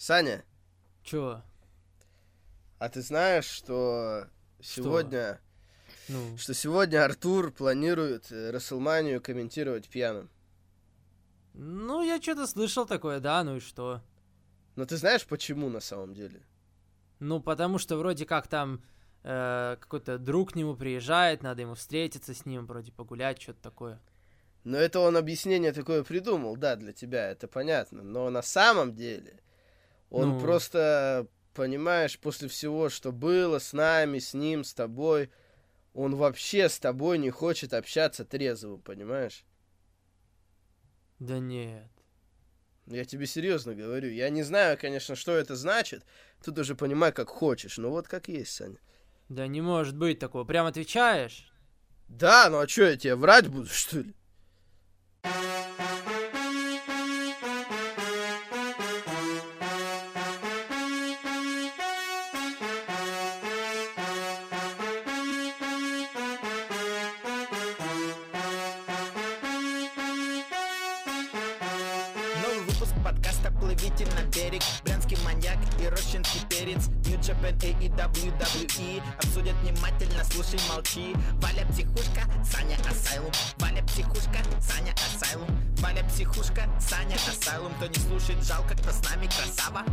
Саня, Чё? а ты знаешь, что сегодня, Ну, что сегодня Артур планирует э, Расселманию комментировать пьяным? ну, я что-то слышал такое, да, ну и что? Но ты знаешь, почему на самом деле? Ну, потому что вроде как там э, какой-то друг к нему приезжает, надо ему встретиться с ним, вроде погулять, что-то такое. Но это он объяснение такое придумал, да, для тебя, это понятно. Но на самом деле он Ну. просто, понимаешь, после всего, что было с нами, с ним, с тобой, он вообще с тобой не хочет общаться трезвым, понимаешь? Да нет. Я тебе серьезно говорю. Я не знаю, конечно, что это значит. Тут уже понимай, как хочешь. Но вот как есть, Саня. Да не может быть такого. Прям отвечаешь? Да, ну а что, я тебе врать буду, что ли? WWE Обсудят внимательно, слушай, молчи. Валя психушка, Саня Асайлум. Валя психушка, Саня Асайлум. Валя психушка, Саня Асайлум. Кто не слушает, жалко, кто с нами красава.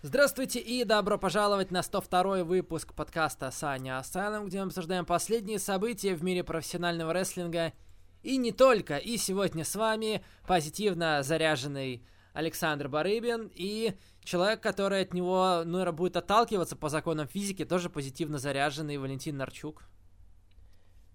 Здравствуйте и добро пожаловать на 102 выпуск подкаста Саня Асайлум, где мы обсуждаем последние события в мире профессионального рестлинга. И не только. И сегодня с вами позитивно заряженный Александр Барыбин и человек, который от него, ну, будет отталкиваться по законам физики, тоже позитивно заряженный Валентин Нарчук.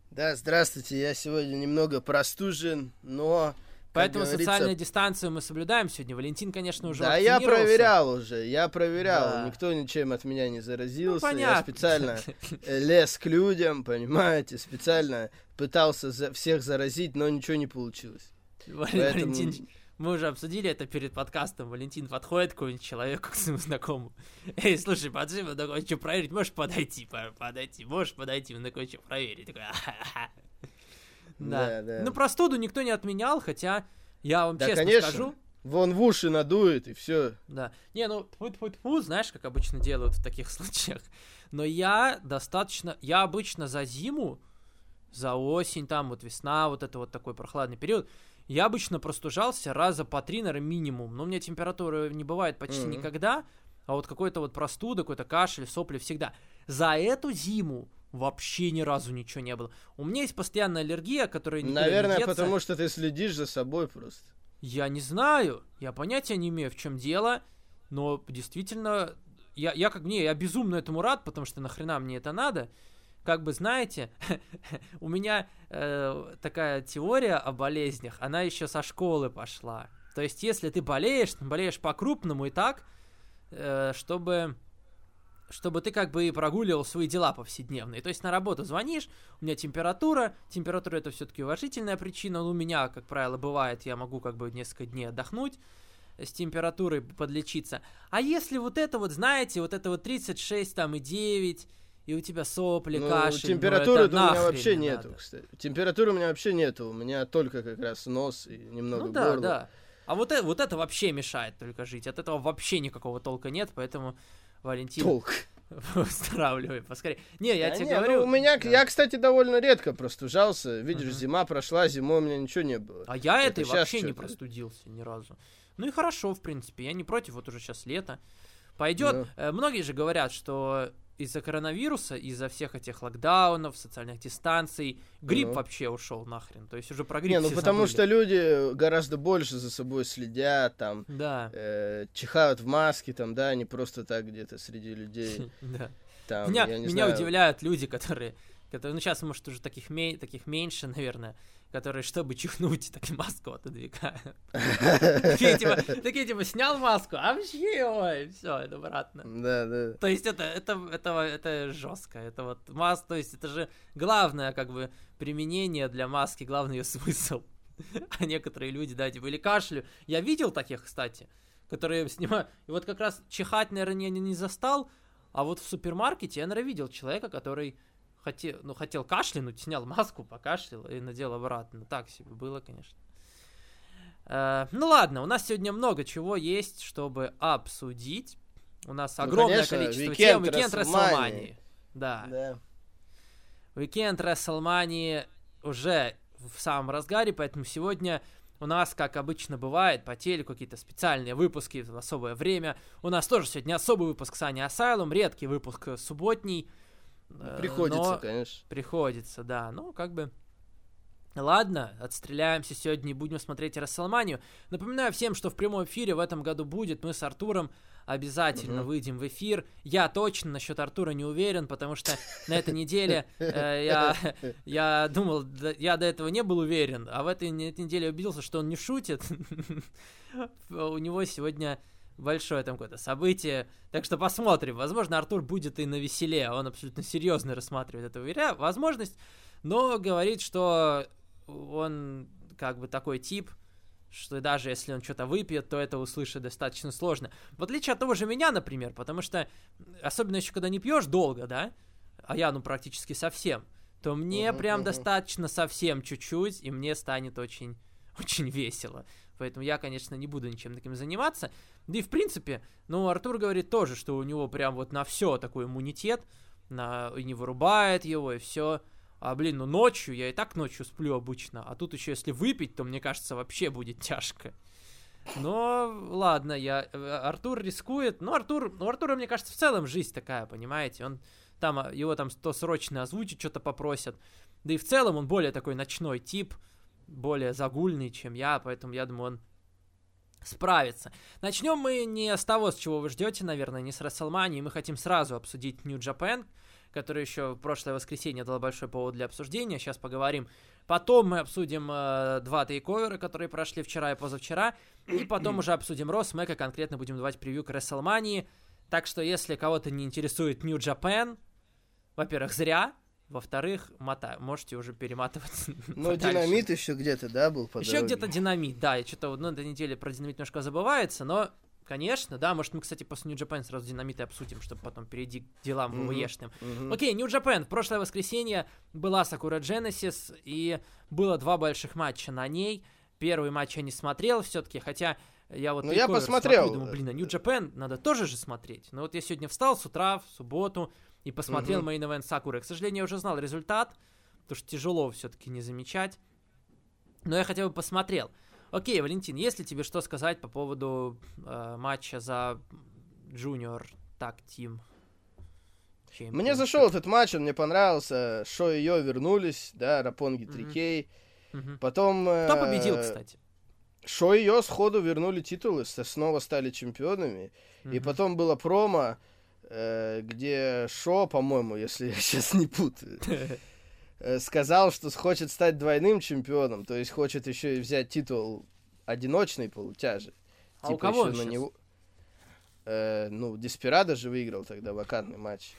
Да, здравствуйте. Я сегодня немного простужен, но... Поэтому говорится, социальную дистанцию мы соблюдаем сегодня. Валентин, конечно, уже Да, я проверял уже, я проверял. Да. Никто ничем от меня не заразился. я Ну, понятно. специально э, лез к людям, понимаете, специально пытался за- всех заразить, но ничего не получилось. Поэтому- Валентин, мы уже обсудили это перед подкастом. Валентин подходит к какому-нибудь человеку, к своему знакомому. Эй, слушай, подожди, мы такой, что проверить? Можешь подойти, по- подойти, можешь подойти, мы такой, что проверить? Такой. Да, Да. да. Ну, простуду никто не отменял, хотя я вам Да, честно конечно. скажу, Вон в уши надует, и все. да. Не, ну, тьфу знаешь, как обычно делают в таких случаях. Но я достаточно... Я обычно за зиму, за осень, там, вот весна, вот это вот такой прохладный период, я обычно простужался раза по три, наверное, минимум. Но у меня температура не бывает почти Мгм. никогда, а вот какой-то вот простуда, какой-то кашель, сопли всегда. За эту зиму вообще ни разу ничего не было. У меня есть постоянная аллергия, которая никуда Наверное, не потому что ты следишь за собой просто. Я не знаю, я понятия не имею, в чем дело, но действительно, я, я как мне, я безумно этому рад, потому что нахрена мне это надо. Как бы знаете, у меня э, такая теория о болезнях, она еще со школы пошла. То есть, если ты болеешь, болеешь по-крупному и так, э, чтобы чтобы ты как бы и прогуливал свои дела повседневные. То есть на работу звонишь, у меня температура, температура это все-таки уважительная причина, но у меня, как правило, бывает, я могу как бы несколько дней отдохнуть с температурой подлечиться. А если вот это вот, знаете, вот это вот 36 там и 9, и у тебя сопли, Ну, кашель, ну, температуры это у меня вообще не нету, надо. кстати. Температуры у меня вообще нету. У меня только как раз нос и немного Ну да, горла. да. А вот это, вот это вообще мешает только жить. От этого вообще никакого толка нет, поэтому Валентин, Толк. выздоравливай поскорее. Не, я Да тебе не, ну, говорю. у меня, да. я, кстати, довольно редко простужался. Видишь, Мгм. зима прошла, зимой у меня ничего не было. А я Это этой вообще не простудился ни разу. Ну и хорошо, в принципе, я не против, вот уже сейчас лето. Пойдет. Ну. Э, Многие же говорят, что из-за коронавируса, из-за всех этих локдаунов, социальных дистанций, грипп Ну. вообще ушел нахрен. То есть уже про грипп Не, ну потому забыли. что люди гораздо больше за собой следят, там, Да. э, чихают в маске, там, да, не просто так где-то среди людей. Да. Там, Меня, меня знаю. удивляют люди, которые, которые, ну сейчас, может, уже таких, таких меньше, наверное, которые, чтобы чихнуть, так и маску отодвигают. Такие типа, такие типа, снял маску, а вообще, ой, все, это обратно. Да, да. То есть это, это, это, это жестко, это вот маск, то есть это же главное как бы применение для маски, главный ее смысл. А некоторые люди, да, типа, или кашлю. Я видел таких, кстати, которые снимают, и вот как раз чихать, наверное, не, не застал, а вот в супермаркете я, наверное, видел человека, который хотел, ну, хотел кашлянуть, снял маску, покашлял и надел обратно. Так себе было, конечно. Э, ну ладно, у нас сегодня много чего есть, чтобы обсудить. У нас Ну, огромное конечно, количество тем. Уикенд Рестлмании. Да. Да. Уикенд Рестлмании уже в самом разгаре, поэтому сегодня у нас, как обычно бывает, по телеку какие-то специальные выпуски в особое время. У нас тоже сегодня особый выпуск Sunday Asylum, редкий выпуск субботний. Э, Приходится, но конечно. Приходится, да. Ну, как бы... Ладно, отстреляемся сегодня и будем смотреть Расселманию. Напоминаю всем, что в прямом эфире в этом году будет. Мы с Артуром обязательно Мгм. выйдем в эфир. Я точно насчет Артура не уверен, потому что на этой неделе э, я, я думал, да- я до этого не был уверен, а в этой неделе убедился, что он не шутит. У него сегодня большое там какое-то событие. Так что посмотрим. Возможно, Артур будет и на веселе. Он абсолютно серьезно рассматривает эту веря- возможность. Но говорит, что он как бы такой тип, что даже если он что-то выпьет, то это услышать достаточно сложно. В отличие от того же меня, например, потому что, особенно еще когда не пьешь долго, да, а я, ну, практически совсем, то мне Мгм, прям мгм. достаточно совсем чуть-чуть, и мне станет очень, очень весело. Поэтому я, конечно, не буду ничем таким заниматься. Да и в принципе, ну, Артур говорит тоже, что у него прям вот на все такой иммунитет, на, и не вырубает его, и все. А, блин, ну ночью, я и так ночью сплю обычно, а тут еще если выпить, то мне кажется, вообще будет тяжко. Но ладно, я э, Артур рискует. Ну, Артур, ну, Артура, мне кажется, в целом жизнь такая, понимаете? Он там, а, его там то срочно озвучить, что-то попросят. Да и в целом он более такой ночной тип, более загульный, чем я, поэтому я думаю, он справится. Начнем мы не с того, с чего вы ждете, наверное, не с Расселмании. Мы хотим сразу обсудить New Japan, который еще в прошлое воскресенье дал большой повод для обсуждения. Сейчас поговорим. Потом мы обсудим э, два тейковера, которые прошли вчера и позавчера. И потом уже обсудим Рос, Мэка, конкретно будем давать превью к Расселмании. Так что, если кого-то не интересует New Japan, во-первых, зря. Во-вторых, мота... можете уже перематывать. Ну, динамит еще где-то, да, был по Еще где-то динамит, да, и что-то ну, на этой неделе про динамит немножко забывается, но, конечно, да, может мы, кстати, после New Japan сразу динамит и обсудим, чтобы потом перейти к делам Мгм. ВВЕшным. Мгм. Окей, New Japan. В прошлое воскресенье была Сакура Genesis, и было два больших матча на ней. Первый матч я не смотрел все-таки, хотя я вот Ну, я посмотрел. смотрю думаю, блин, а New Japan надо тоже же смотреть. Но вот я сегодня встал с утра, в субботу, и посмотрел. Main Event Сакуры. К сожалению, я уже знал результат, потому что тяжело все-таки не замечать. Но я хотя бы посмотрел. Окей, Валентин, есть ли тебе что сказать по поводу э, матча за Junior Tag Team? Мне Championship? зашел этот матч, он мне понравился. Шо и Йо вернулись, да, Рапонги Мгм. 3К. Мгм. Потом... Кто э, победил, кстати? Шо и Йо сходу вернули титулы, снова стали чемпионами. И Мгм. потом было промо, где Шо, по-моему, если я сейчас не путаю, э, сказал, что хочет стать двойным чемпионом, то есть хочет еще и взять титул одиночной полутяжи. А Типа у кого ещё на него... Э, ну, Деспирадо же выиграл тогда вакантный матч.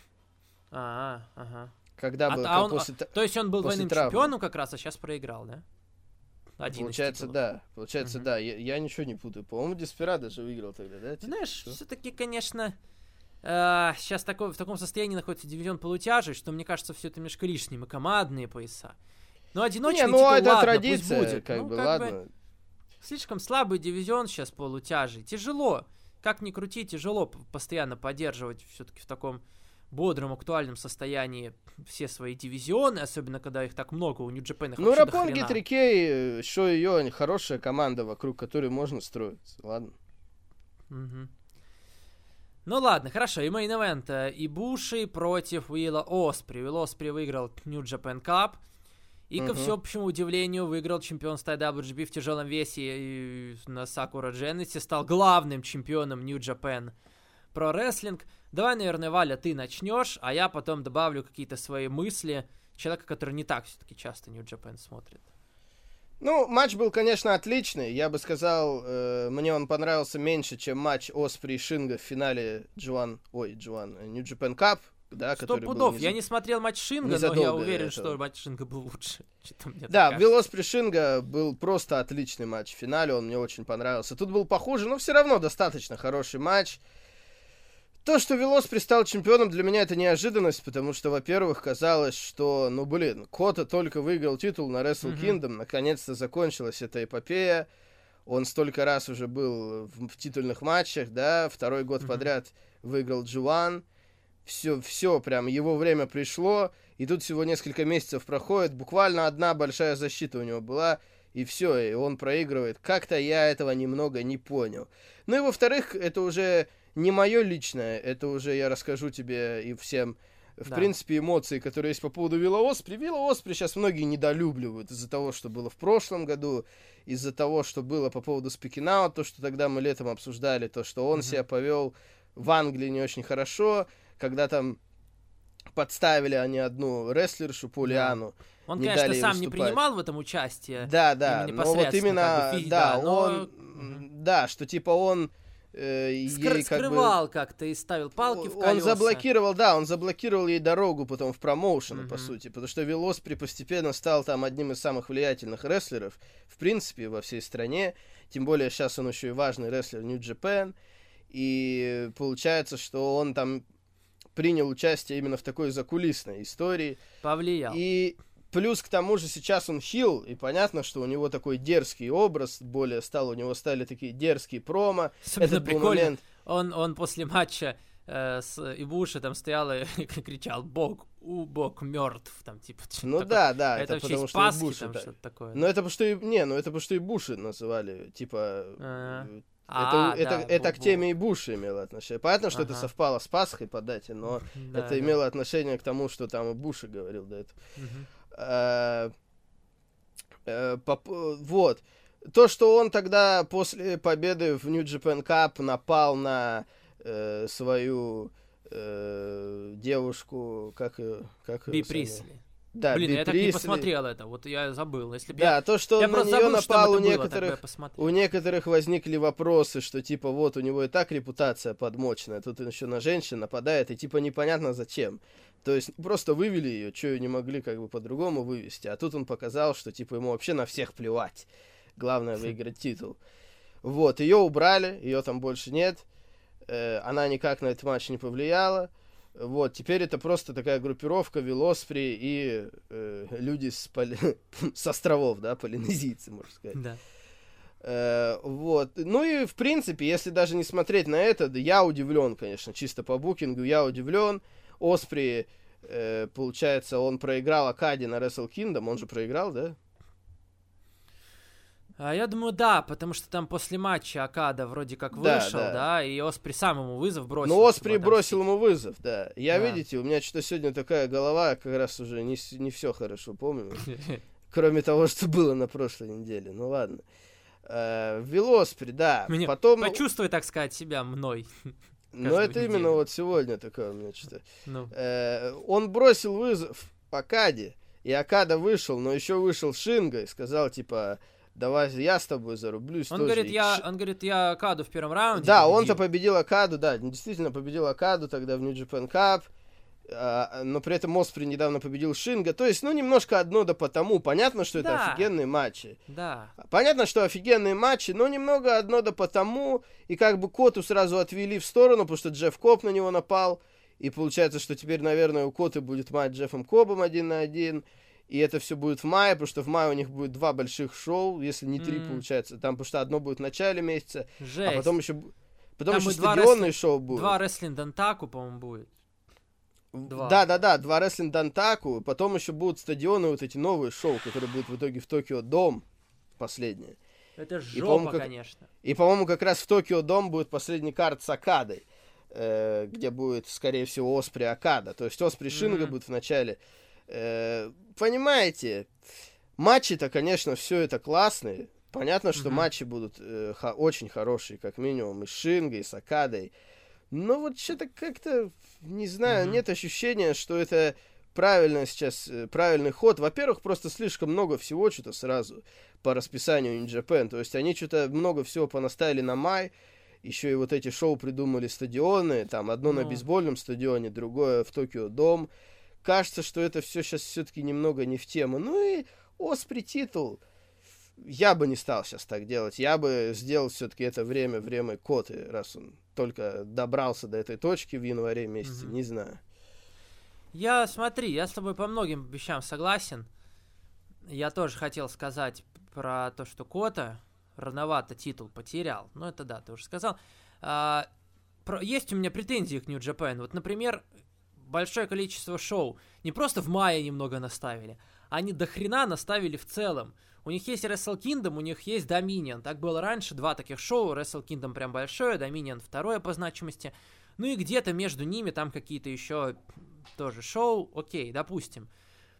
А, ага. Когда А был как он- после... та- То есть он был двойным травмы. чемпионом как раз, а сейчас проиграл, да? Один Получается, да. Получается, Мгм. да. Я, я ничего не путаю. По-моему, Деспирадо же выиграл тогда, да? Знаешь, все-таки, конечно, сейчас такой, в таком состоянии находится дивизион полутяжей, что мне кажется, все это немножко лишним, и командные пояса. Но одиночный Не, ну титул, это ладно, традиция, пусть будет. как Ну, бы, как ладно. Слишком слабый дивизион сейчас полутяжей. Тяжело. Как ни крути, тяжело постоянно поддерживать все-таки в таком бодром, актуальном состоянии все свои дивизионы, особенно когда их так много, у их Ну, Рапонги. 3К, что ее хорошая команда, вокруг которой можно строиться. Ладно. Мгм. Ну ладно, хорошо, и мейн event. э, Ибуши против Уилла Оспри. Уилл Оспри выиграл New Japan Cup. И, ко Мгм. всеобщему удивлению, выиграл чемпионство IWGP в тяжелом весе и на Сакура Дженнесе. Стал главным чемпионом New Japan про рестлинг. Давай, наверное, Валя, ты начнешь, а я потом добавлю какие-то свои мысли. Человека, который не так все-таки часто New Japan смотрит. Ну, матч был, конечно, отличный. Я бы сказал, э, мне он понравился меньше, чем матч Оспри и Шинга в финале Джуан, ой, Джуан, э, New Japan Cup, да, Сто который был пудов. неза- Я не смотрел матч Шинга, но я уверен, этого. что матч Шинга был лучше. Да, кажется. Вилл Оспри Шинга был просто отличный матч в финале, он мне очень понравился. Тут был похуже, но все равно достаточно хороший матч. То, что Велоспри стал чемпионом, для меня это неожиданность, потому что, во-первых, казалось, что, ну, блин, Кота только выиграл титул на Wrestle Kingdom, наконец-то закончилась эта эпопея, он столько раз уже был в, в титульных матчах, да, второй год подряд выиграл G1, все, все, прям его время пришло, и тут всего несколько месяцев проходит, буквально одна большая защита у него была, и все, и он проигрывает. Как-то я этого немного не понял. Ну и во-вторых, это уже не мое личное, это уже я расскажу тебе и всем, в Да. принципе, эмоции, которые есть по поводу Вилла Оспри. Вилла Оспри сейчас многие недолюбливают из-за того, что было в прошлом году, из-за того, что было по поводу Спикинау, то, что тогда мы летом обсуждали, то, что он Мгм. себя повел в Англии не очень хорошо, когда там подставили они одну рестлершу Полиану. Он, не конечно, сам не выступать. принимал в этом участие. Да, да, но вот именно, как бы да, да, но- он, м, да, что типа он э, ей как бы- скрывал как-то и ставил палки в он колеса. заблокировал, да, он заблокировал ей дорогу потом в промоушен, по Мгм. сути, потому что Велоспри постепенно стал там одним из самых влиятельных рестлеров, в принципе, во всей стране, тем более сейчас он еще и важный рестлер Japan, и получается, что он там принял участие именно в такой закулисной истории, Повлиял. и плюс к тому же сейчас он хил, и понятно, что у него такой дерзкий образ, более стал, у него стали такие дерзкие промо. Особенно Этот прикольно. момент. Он, он после матча э, с Ибуши там стоял и кричал «Бог, у, Бог мертв», там типа Ну такое. да, да, это, это, потому что Пасхи, и Буши там так. что-то такое. Ну это потому что не, ну это потому что и Буши называли, типа, А. э, А, это, это, да, это к теме и Буши имело отношение. Понятно, что это Ага. совпало с Пасхой по дате, но. Да, это да. имело отношение к тому, что там и Буши говорил до этого. Э, э, Вот. То, что он тогда после победы в New Japan Cup напал на э, свою э, девушку, как ее, как Би? Присли. Да, Блин, Би я так не посмотрел это, вот я забыл. Если Да, я... то, что я он на нее забыл, напал, у было, некоторых, посмотрел. у некоторых возникли вопросы, что типа вот у него и так репутация подмоченная, тут он еще на женщин нападает, и типа непонятно зачем. То есть просто вывели ее, что ее не могли как бы по-другому вывести, а тут он показал, что типа ему вообще на всех плевать. Главное выиграть титул. Вот, ее убрали, ее там больше нет. Э, она никак на этот матч не повлияла. Вот, теперь это просто такая группировка Велоспри и э, люди с, поли- с островов, да, полинезийцы, можно сказать. Да. Э, вот. Ну и, в принципе, если даже не смотреть на это, да, я удивлен, конечно, чисто по букингу, я удивлен. Оспри, э, получается, он проиграл Акади на Wrestle Kingdom, он же проиграл, да? А я думаю, да, потому что там после матча Акада вроде как Да, вышел, да. да, и Оспри сам ему вызов бросил. Ну, Оспри типа, там, бросил ему вызов, да. Я, Да. видите, у меня что-то сегодня такая голова, как раз уже не, не все хорошо помню. Кроме того, что было на прошлой неделе. Ну ладно. Э, Велоспри, да. Меня- Потом... Почувствуй, так сказать, себя мной. Ну, каждую это именно неделю. вот сегодня такое у меня что-то. Ну, Э, он бросил вызов Акаде, и Акада вышел, но еще вышел Шинга и сказал, типа, давай я с тобой зарублюсь он тоже». говорит, И я, он говорит, я Акаду в первом раунде. Да, он-то победил. Акаду, да, действительно победил Акаду тогда в New Japan Cup, но при этом Оспри недавно победил Шинга. То есть, ну, немножко одно да потому. Понятно, что это Да. офигенные матчи. Да. Понятно, что офигенные матчи, но немного одно да потому. И как бы Коту сразу отвели в сторону, потому что Джефф Коп на него напал. И получается, что теперь, наверное, у Коты будет матч с Джеффом Кобом один на один. И это все будет в мае, потому что в мае у них будет два больших шоу, если не три, М. получается. Там, потому что одно будет в начале месяца, Жесть. а потом еще... Потом Там еще стадионные рестлинг- шоу будут. Два рестлинг Дантаку, по-моему, будет. Два. Да, да, да, два рестлинг Дантаку. Потом еще будут стадионы, вот эти новые шоу, которые будут в итоге в Токио Дом. Последнее. Это жопа, как- конечно. И, по-моему, как раз в Токио Дом будет последний карт с Акадой, э, где будет, скорее всего, Оспри Акада. То есть Оспри Шинга Мгм. будет в начале. Э, понимаете, матчи-то, конечно, все это классные. Понятно, что Мгм. матчи будут э, хо- очень хорошие, как минимум, и с Шингой, и с Акадой. Но вот что-то как-то, не знаю, Мгм. нет ощущения, что это правильно сейчас, э, правильный ход. Во-первых, просто слишком много всего что-то сразу по расписанию New Japan. То есть они что-то много всего понаставили на май. Еще и вот эти шоу придумали стадионы. Там одно на Ну. бейсбольном стадионе, другое в Токио Дом. Кажется, что это все сейчас все-таки немного не в тему. Ну и Оспри титул. Я бы не стал сейчас так делать. Я бы сделал все-таки это время время Коты, раз он только добрался до этой точки в январе месяце, Мгм. не знаю. Я, смотри, я с тобой по многим вещам согласен. Я тоже хотел сказать про то, что Кота рановато титул потерял. Ну, это да, ты уже сказал. А, про- есть у меня претензии к New Japan. Вот, например, большое количество шоу не просто в мае немного наставили, они до хрена наставили в целом. У них есть Wrestle Kingdom, у них есть Dominion. Так было раньше, два таких шоу. Wrestle Kingdom прям большое, Dominion второе по значимости. Ну и где-то между ними там какие-то еще тоже шоу, окей, допустим.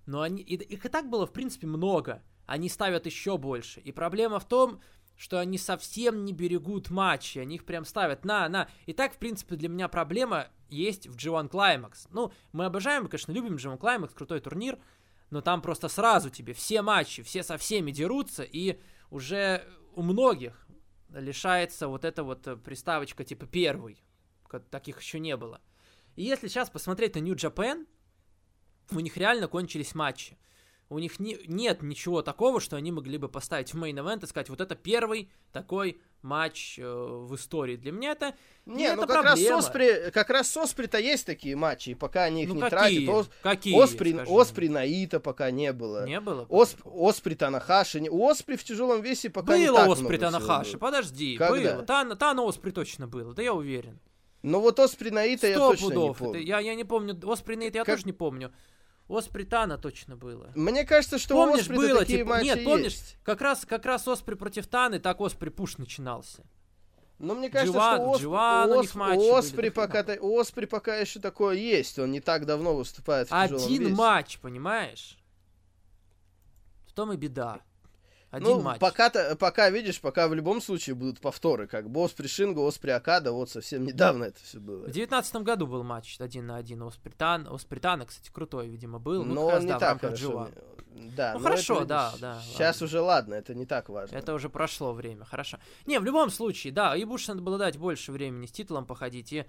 Но они, и- их и так было, в принципе, много. Они ставят еще больше. И проблема в том, что они совсем не берегут матчи. Они их прям ставят на, на. И так, в принципе, для меня проблема есть в G1 Climax. Ну, мы обожаем, конечно, любим G1 Climax, крутой турнир. Но там просто сразу тебе все матчи, все со всеми дерутся. И уже у многих лишается вот эта вот э, приставочка типа первый. Таких еще не было. И если сейчас посмотреть на New Japan, у них реально кончились матчи. У них не- нет ничего такого, что они могли бы поставить в main event и сказать, вот это первый такой матч э, в истории. Для меня это Не, это ну как раз, с проблема. Оспри, как раз с Оспри-то есть такие матчи, и пока они их ну не какие? тратят, Ос- какие? Оспри, скажи Оспри Найто пока не было. Не было? Осп, Оспри Танахаши. не- У Оспри в тяжелом весе пока не Было так Оспри Танахаши, подожди, Когда? было. Тан, Тан Оспри точно было, да я уверен. Но вот Оспри Наита я точно пудов. не помню. Это я, я не помню. Оспри Нейт я Как- тоже не помню. Оспри Тана точно было. Мне кажется, что у Помнишь, Оспри было, такие типа, матчи нет, помнишь, есть. как раз, как раз Оспри против Таны, так Оспри Пуш начинался. Но мне кажется, Дживан- что Осп- них Осп- были, Оспри да пока, та- Оспри пока еще такое есть. Он не так давно выступает в Один весе. матч, понимаешь? В том и беда. Один ну, матч. пока, то пока, видишь, пока в любом случае будут повторы, как Оспри Шинго, Оспри Акада, вот совсем недавно это все было. В девятнадцатом году был матч один на один Оспри Тан. Оспри Тана, кстати, крутой, видимо, был. Ну, Но раз, он да, не в так хорошо. G1. Да, Ну, хорошо, это, да, да, Сейчас ладно. уже ладно, это не так важно. Это уже прошло время, хорошо. Не, в любом случае, да, и Буш надо было дать больше времени с титулом походить. И,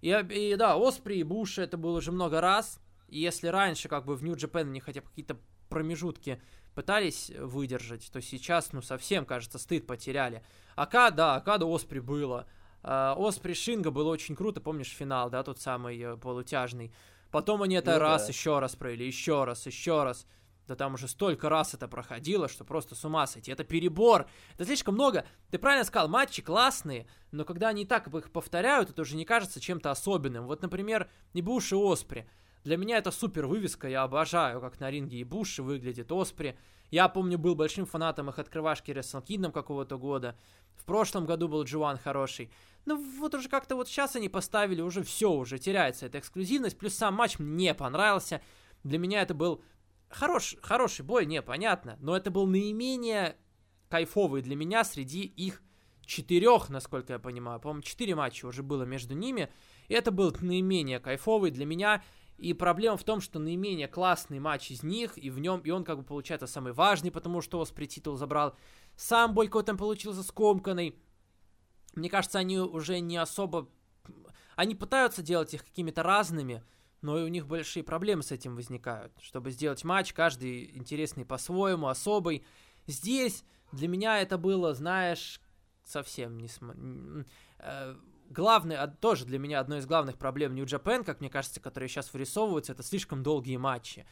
и, и да, Оспри и Буш это было уже много раз. И если раньше как бы в Japan они хотя бы какие-то промежутки пытались выдержать, то сейчас, ну, совсем, кажется, стыд потеряли. Ака, да, Акада Оспри было. А, Оспри Шинга было очень круто, помнишь финал, да, тот самый э, полутяжный. Потом они это Ну раз, да. еще раз провели, еще раз, еще раз. Да там уже столько раз это проходило, что просто с ума сойти. Это перебор. Это слишком много. Ты правильно сказал, матчи классные, но когда они так их повторяют, это уже не кажется чем-то особенным. Вот, например, и Буш и Оспри. Для меня это супер вывеска, я обожаю, как на ринге и Буш выглядит, Оспри. Я помню, был большим фанатом их открывашки Kingdom какого-то года. В прошлом году был Джуан хороший. Ну вот уже как-то вот сейчас они поставили, уже все, уже теряется эта эксклюзивность. Плюс сам матч мне не понравился. Для меня это был хорош, хороший бой, не, понятно. Но это был наименее кайфовый для меня среди их четырех, насколько я понимаю. По-моему, четыре матча уже было между ними. И это был наименее кайфовый для меня. И проблема в том, что наименее классный матч из них, и в нем, и он как бы получается самый важный, потому что Оспри титул забрал. Сам бой какой там получился скомканный. Мне кажется, они уже не особо... Они пытаются делать их какими-то разными, но и у них большие проблемы с этим возникают. Чтобы сделать матч, каждый интересный по-своему, особый. Здесь для меня это было, знаешь, совсем не... см- м, Главное, а, тоже для меня одной из главных проблем New Japan, как мне кажется, которые сейчас вырисовываются, это слишком долгие матчи.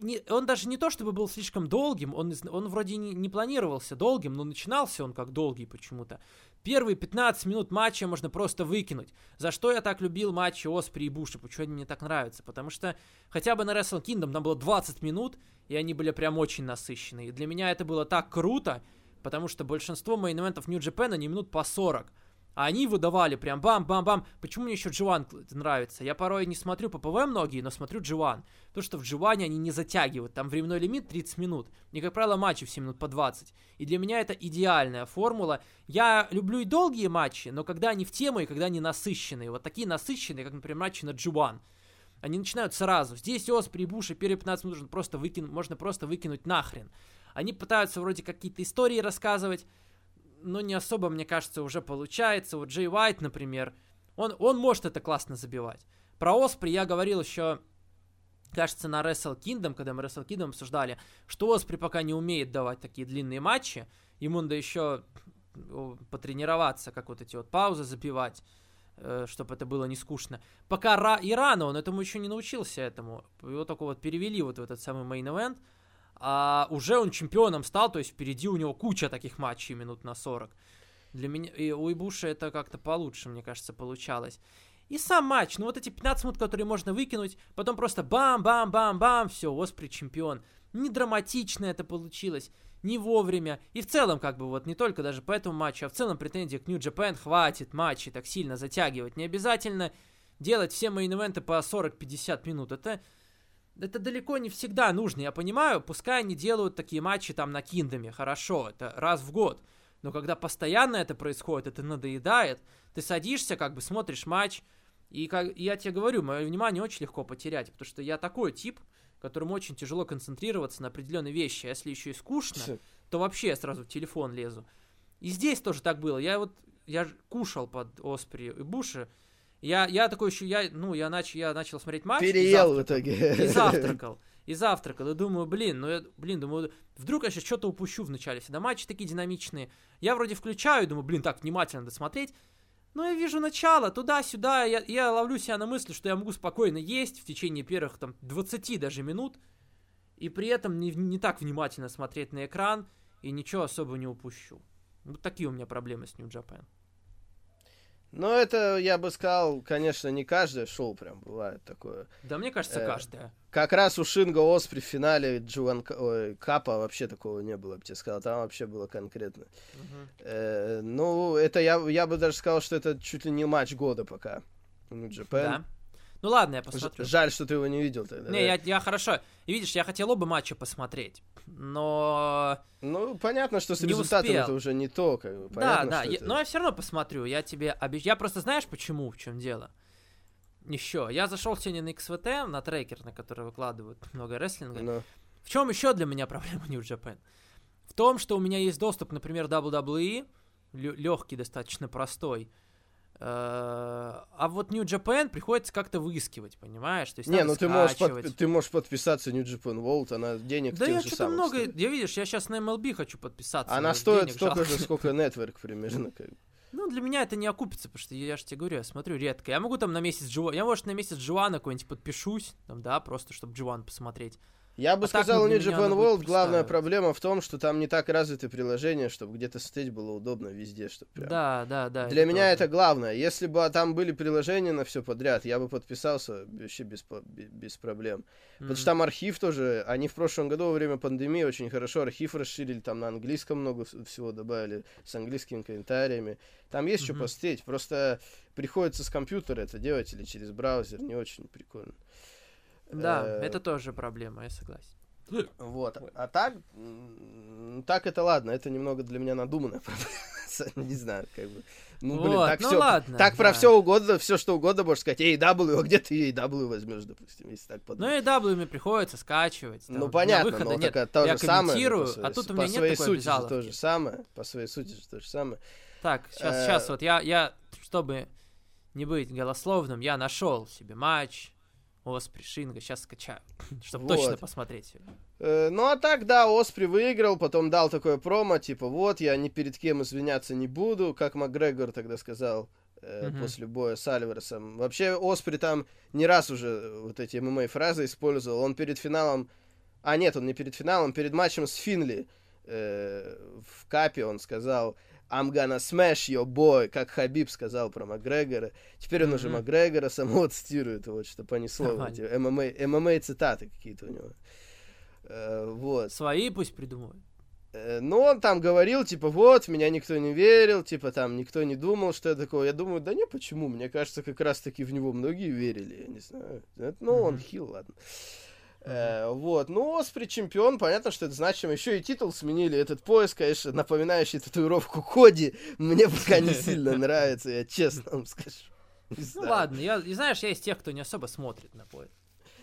Не, он даже не то чтобы был слишком долгим, он, он вроде не, не планировался долгим, но начинался он как долгий почему-то. Первые 15 минут матча можно просто выкинуть. За что я так любил матчи Оспри и Буша, почему они мне так нравятся? Потому что хотя бы на Wrestle Kingdom там было 20 минут, и они были прям очень насыщенные. И для меня это было так круто, потому что большинство main event ов New Japan, они минут по 40. А они выдавали прям бам-бам-бам. Почему мне еще G1 нравится? Я порой не смотрю PPV многие, но смотрю G1. То, что в G1 они не затягивают. Там временной лимит 30 минут. И, как правило, матчи все минут по 20. И для меня это идеальная формула. Я люблю и долгие матчи, но когда они в тему и когда они насыщенные. Вот такие насыщенные, как, например, матчи на G1. Они начинают сразу. Здесь Оспри Ибуши первые 15 минут можно просто, выкинуть, можно просто выкинуть нахрен. Они пытаются вроде какие-то истории рассказывать, но не особо, мне кажется, уже получается. Вот Джей Уайт, например, он, он может это классно забивать. Про Оспри я говорил еще, кажется, на Wrestle Kingdom, когда мы Wrestle Kingdom обсуждали, что Оспри пока не умеет давать такие длинные матчи, ему надо еще потренироваться, как вот эти вот паузы запивать, э, чтобы это было не скучно. Пока ра- и рано он этому еще не научился этому. Его только вот перевели вот в этот самый event, а уже он чемпионом стал, то есть впереди у него куча таких матчей минут на 40. Для меня и у Ибуша это как-то получше, мне кажется, получалось. И сам матч, ну вот эти 15 минут, которые можно выкинуть, потом просто бам-бам-бам-бам, все, Оспри чемпион. Не драматично это получилось, не вовремя. И в целом, как бы, вот не только даже по этому матчу, а в целом претензий к Japan хватит матчи так сильно затягивать. Не обязательно делать все мои ивенты по 40-50 минут. Это, это далеко не всегда нужно, я понимаю. Пускай они делают такие матчи там на киндами, хорошо, это раз в год. Но когда постоянно это происходит, это надоедает, ты садишься, как бы смотришь матч, и, как, и я тебе говорю, мое внимание очень легко потерять, потому что я такой тип, которому очень тяжело концентрироваться на определенные вещи. А если еще и скучно, то вообще я сразу в телефон лезу. И здесь тоже так было. Я вот я кушал под Оспри и Буши. Я, я такой еще, я, ну, я, нач, я начал смотреть матч. Переел в итоге. И завтракал. И завтракал. И думаю, блин, ну, я, блин, думаю, вдруг я сейчас что-то упущу в начале. Всегда матчи такие динамичные. Я вроде включаю, думаю, блин, так, внимательно досмотреть. Но я вижу начало, туда-сюда, я, я ловлю себя на мысли, что я могу спокойно есть в течение первых там 20 даже минут, и при этом не, не так внимательно смотреть на экран, и ничего особо не упущу. Вот такие у меня проблемы с New Japan. Ну, это, я бы сказал, конечно, не каждое шоу прям бывает такое. Да, мне кажется, Э, каждое. Как раз у Шинго Оспри в финале Джуан ой, Капа вообще такого не было, я бы тебе сказал. Там вообще было конкретно. Мгм. Э, ну, это я, я бы даже сказал, что это чуть ли не матч года пока. у New Japan. Да. Ну ладно, я посмотрю. Жаль, что ты его не видел тогда. Не, да? я, я хорошо. И видишь, я хотел оба матча посмотреть. Но. Ну, понятно, что с Не результатом успел. это уже не то. Как бы. да, Понятно, да. что я- это- но я все равно посмотрю. Я тебе обещаю. Я просто знаешь, почему, в чем дело? Еще. Я зашел сегодня на XVT, на трекер, на который выкладывают много рестлинга. Ну, В чем еще для меня проблема New Japan? В том, что у меня есть доступ, например, WWE, легкий, достаточно простой. Э, А вот New Japan приходится как-то выискивать, понимаешь? То есть не, ну ты можешь, подпи- ты можешь подписаться New Japan World, она денег Да я же что-то самых много... стоит. Я видишь, я сейчас на MLB хочу подписаться. Она стоит столько жалко. же, сколько Network примерно. как. Ну, для меня это не окупится, потому что я же тебе говорю, я смотрю редко. Я могу там на месяц Джо... Я, может, на месяц Джоана какой-нибудь подпишусь, там, да, просто чтобы Джоан посмотреть. Я бы А сказал, у New Japan World главная проблема в том, что там не так развиты приложения, чтобы где-то смотреть было удобно везде, чтобы прям... Да, да, да. Для меня тоже. это главное. Если бы там были приложения на все подряд, я бы подписался вообще без, без проблем. Потому Мгм. что там архив тоже, они в прошлом году во время пандемии очень хорошо архив расширили, там на английском много вс- всего добавили, с английскими комментариями. Там есть что Мгм. посмотреть, просто приходится с компьютера это делать или через браузер, не очень прикольно. Да, Э, это тоже проблема, я согласен. Вот. А так, так это ладно, это немного для меня надуманная проблема. Не знаю, как бы. Ну, блин, Вот, так ну все. ладно, Так про да. все угодно, все что угодно можешь сказать. AEW, а где ты AEW возьмешь, допустим, если так Ну подумать. и W мне приходится скачивать. там, Ну, понятно, выхода но нет. так, то я же самое. комментирую, по а тут у по меня нет своей такой сути же то обязаловки. же самое. По своей сути же то же самое. Так, сейчас, Э, сейчас вот я, я, чтобы не быть голословным, я нашел себе матч Оспри, Шинга, сейчас скачаю, чтобы Вот. точно посмотреть. Э, Ну а так, да, Оспри выиграл, потом дал такое промо, типа, вот, я ни перед кем извиняться не буду, как Макгрегор тогда сказал э, Мгм. после боя с Альваресом. Вообще, Оспри там не раз уже вот эти ММА-фразы использовал. Он перед финалом... А, нет, он не перед финалом, перед матчем с Финли э, в Капе он сказал I'm gonna smash your boy, как Хабиб сказал про Макгрегора. Теперь он уже Мгм. Макгрегора самого цитирует, вот, что понесло. Нормально. Эти ММА, ММА-цитаты какие-то у него. Э, вот. Свои пусть придумают. Э, Ну, он там говорил, типа, вот, меня никто не верил, типа, там, никто не думал, что я такое. Я думаю, да не, почему? Мне кажется, как раз-таки в него многие верили, я не знаю. Ну, он Мгм. хил, ладно. Э, вот, ну, Оспри чемпион, понятно, что это значимо. Еще и титул сменили. Этот пояс, конечно, напоминающий татуировку Коди, мне пока не сильно нравится, я честно вам скажу. Ну ладно, я, знаешь, я из тех, кто не особо смотрит на пояс.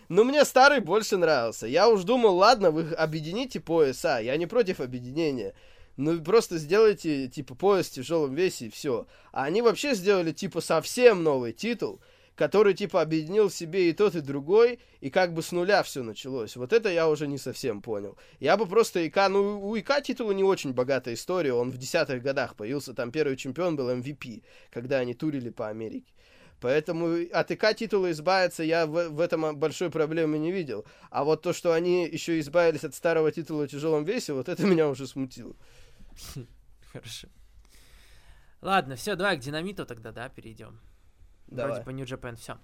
Ну, мне старый больше нравился. Я уж думал, ладно, вы объедините пояса. Я не против объединения. Ну, просто сделайте, типа, пояс в тяжелом весе и все. А они вообще сделали, типа, совсем новый титул, который, типа, объединил в себе и тот, и другой, и как бы с нуля все началось. Вот это я уже не совсем понял. Я бы просто ИК, ну, у ИК титула не очень богатая история, он в десятых годах появился, там первый чемпион был MVP, когда они турили по Америке. Поэтому от ИК титула избавиться я в, в этом большой проблемы не видел. А вот то, что они еще избавились от старого титула в тяжелом весе, вот это меня уже смутило. Хорошо. Ладно, все, давай к динамиту тогда, да, перейдем. Давай. Вроде по New Japan все.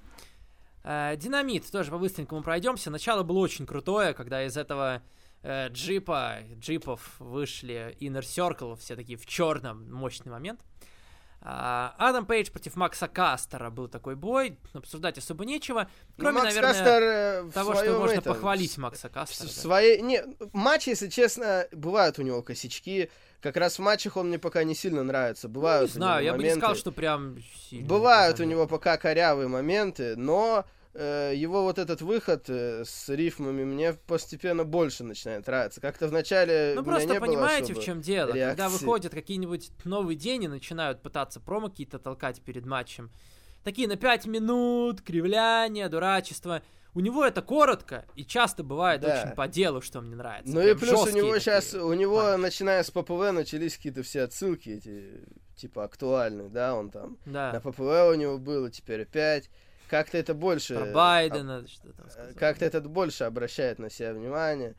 Э, Динамит, тоже по-быстренькому пройдемся. Начало было очень крутое, когда из этого э, джипа, джипов вышли Inner Circle, все такие в черном, мощный момент. А, Адам Пейдж против Макса Кастера был такой бой, обсуждать особо нечего, Ну, кроме, Макс наверное, Кастер, э, в того, что можно этом, похвалить Макса в Кастера. да. своей... Не, матчи, если честно, бывают у него косячки. Как раз в матчах он мне пока не сильно нравится. Ну, Бывают не знаю, у него я бы не моменты. сказал, что прям сильно Бывают у него пока корявые моменты, но э, его вот этот выход э, с рифмами мне постепенно больше начинает нравиться. Как-то в начале Ну просто понимаете, в чем дело. Когда реакции. выходят какие-нибудь новый день и начинают пытаться промо какие-то толкать перед матчем. Такие на 5 минут, кривляние, дурачество. У него это коротко и часто бывает Да. очень по делу, что мне нравится. Ну и плюс у него сейчас, у него, панчи. начиная с ППВ, начались какие-то все отсылки эти, типа, актуальные, да, он там Да. на ППВ у него было, теперь опять. Как-то это больше... Про об- Байдена, что там сказал. Как-то этот больше обращает на себя внимание.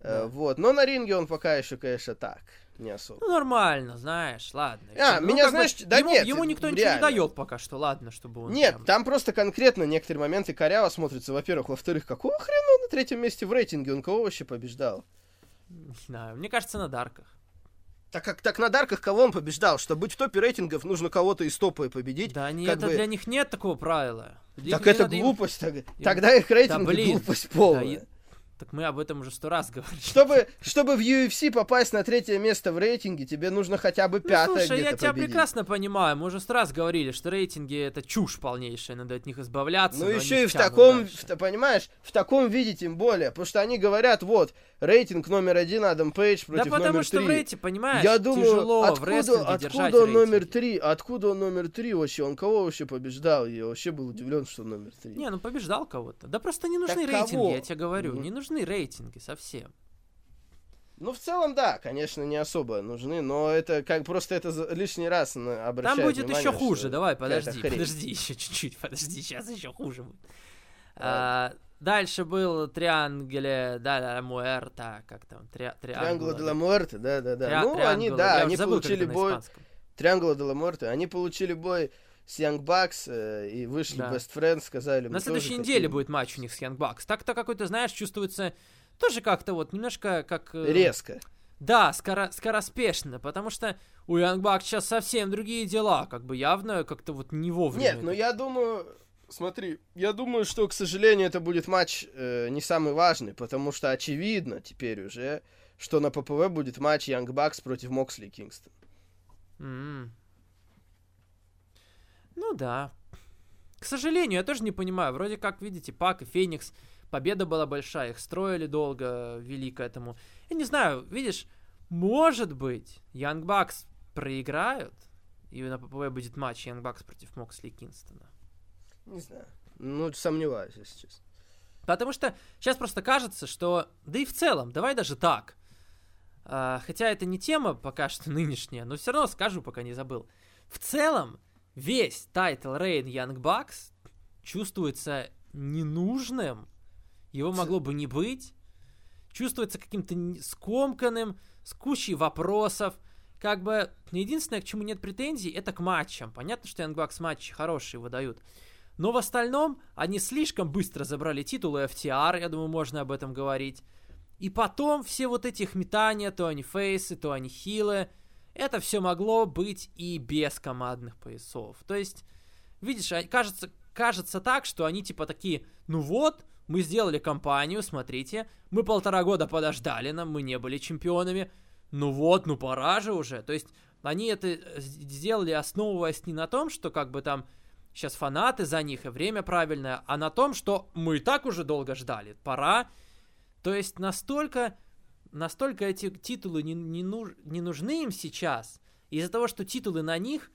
Э, Да. Вот. Но на ринге он пока еще, конечно, так, не особо. Ну нормально, знаешь, ладно. А, ну, меня, как бы знаешь, да ему, нет, ему никто ничего реально. не дает пока что, ладно, чтобы он Нет, прям- там просто конкретно некоторые моменты коряво смотрятся, во-первых. Во-вторых, какого хрена он на третьем месте в рейтинге? Он кого вообще побеждал? Не знаю, мне кажется, на дарках. Так как так на дарках кого он побеждал? Чтобы быть в топе рейтингов, нужно кого-то из топа и победить. Да как это бы- для них нет такого правила. Для Так это надо им- глупость. тог- Тогда их рейтинг блин, глупость Да, полная. и- Так мы об этом уже сто раз говорили. Чтобы, чтобы в UFC попасть на третье место в рейтинге, тебе нужно хотя бы Ну, пятое слушай, я тебя победить. прекрасно понимаю. Мы уже сто раз говорили, что рейтинги это чушь полнейшая, надо от них избавляться. Ну еще и в таком, в понимаешь, в таком виде тем более. Потому что они говорят, вот, рейтинг номер один Адам Пейдж Да против потому номер что три. в рейтинге, понимаешь, Я думаю, тяжело в откуда, рестлинге откуда он номер три? Откуда он номер три вообще? Он кого вообще побеждал? Я вообще был удивлен, что он номер три. Не, ну побеждал кого-то. Да просто не нужны Так рейтинги, кого? я тебе говорю. Ну. Не нужны рейтинги совсем. Ну, в целом, да, конечно, не особо нужны, но это как просто это лишний раз обращает Там будет внимание, еще хуже. Давай, подожди, подожди, еще чуть-чуть, подожди, сейчас еще хуже будет. А, дальше был Триангеле, да, да, Муэрта, как там, три, Триангла де ла Муэрте, да-да-да. Триа- Ну, они, да, они получили бой... Триангла де ла Муэрте, они получили бой с Young Bucks э, и вышли Да. Best Friends, сказали, На следующей неделе хотим. будет матч у них с Young Bucks. Так-то какой-то, знаешь, чувствуется тоже как-то вот немножко как... э, Резко. Да, скоро, скороспешно, потому что у Young Bucks сейчас совсем другие дела, как бы явно как-то вот не вовремя. Нет, это. ну я думаю, смотри, я думаю, что, к сожалению, это будет матч э, не самый важный, потому что очевидно теперь уже, что на ППВ будет матч Young Bucks против Моксли Кингстон. М. Ну да. К сожалению, я тоже не понимаю. Вроде как, видите, Пак и Феникс, победа была большая, их строили долго, вели к этому. Я не знаю, видишь, может быть, Young Bucks проиграют, и на ППВ будет матч Young Bucks против Моксли и Кингстона. Не знаю. Ну, сомневаюсь, если честно. Потому что сейчас просто кажется, что... Да и в целом, давай даже так. А, хотя это не тема пока что нынешняя, но все равно скажу, пока не забыл. В целом, весь title reign Young Bucks чувствуется ненужным. Его могло бы не быть. Чувствуется каким-то скомканным, с кучей вопросов. Как бы единственное, к чему нет претензий, это к матчам. Понятно, что Bucks матчи хорошие выдают. Но в остальном они слишком быстро забрали титулы FTR, я думаю, можно об этом говорить. И потом все вот эти их метания, то они фейсы, то они хилы, это все могло быть и без командных поясов. То есть, видишь, а- кажется, кажется так, что они типа такие, ну вот, мы сделали кампанию, смотрите, мы полтора года подождали нам, мы не были чемпионами, ну вот, ну пора же уже. То есть, они это э, сделали, основываясь не на том, что как бы там сейчас фанаты за них и время правильное, а на том, что мы и так уже долго ждали, пора. То есть настолько, настолько эти титулы не, не, нуж- не нужны им сейчас, из-за того, что титулы на них,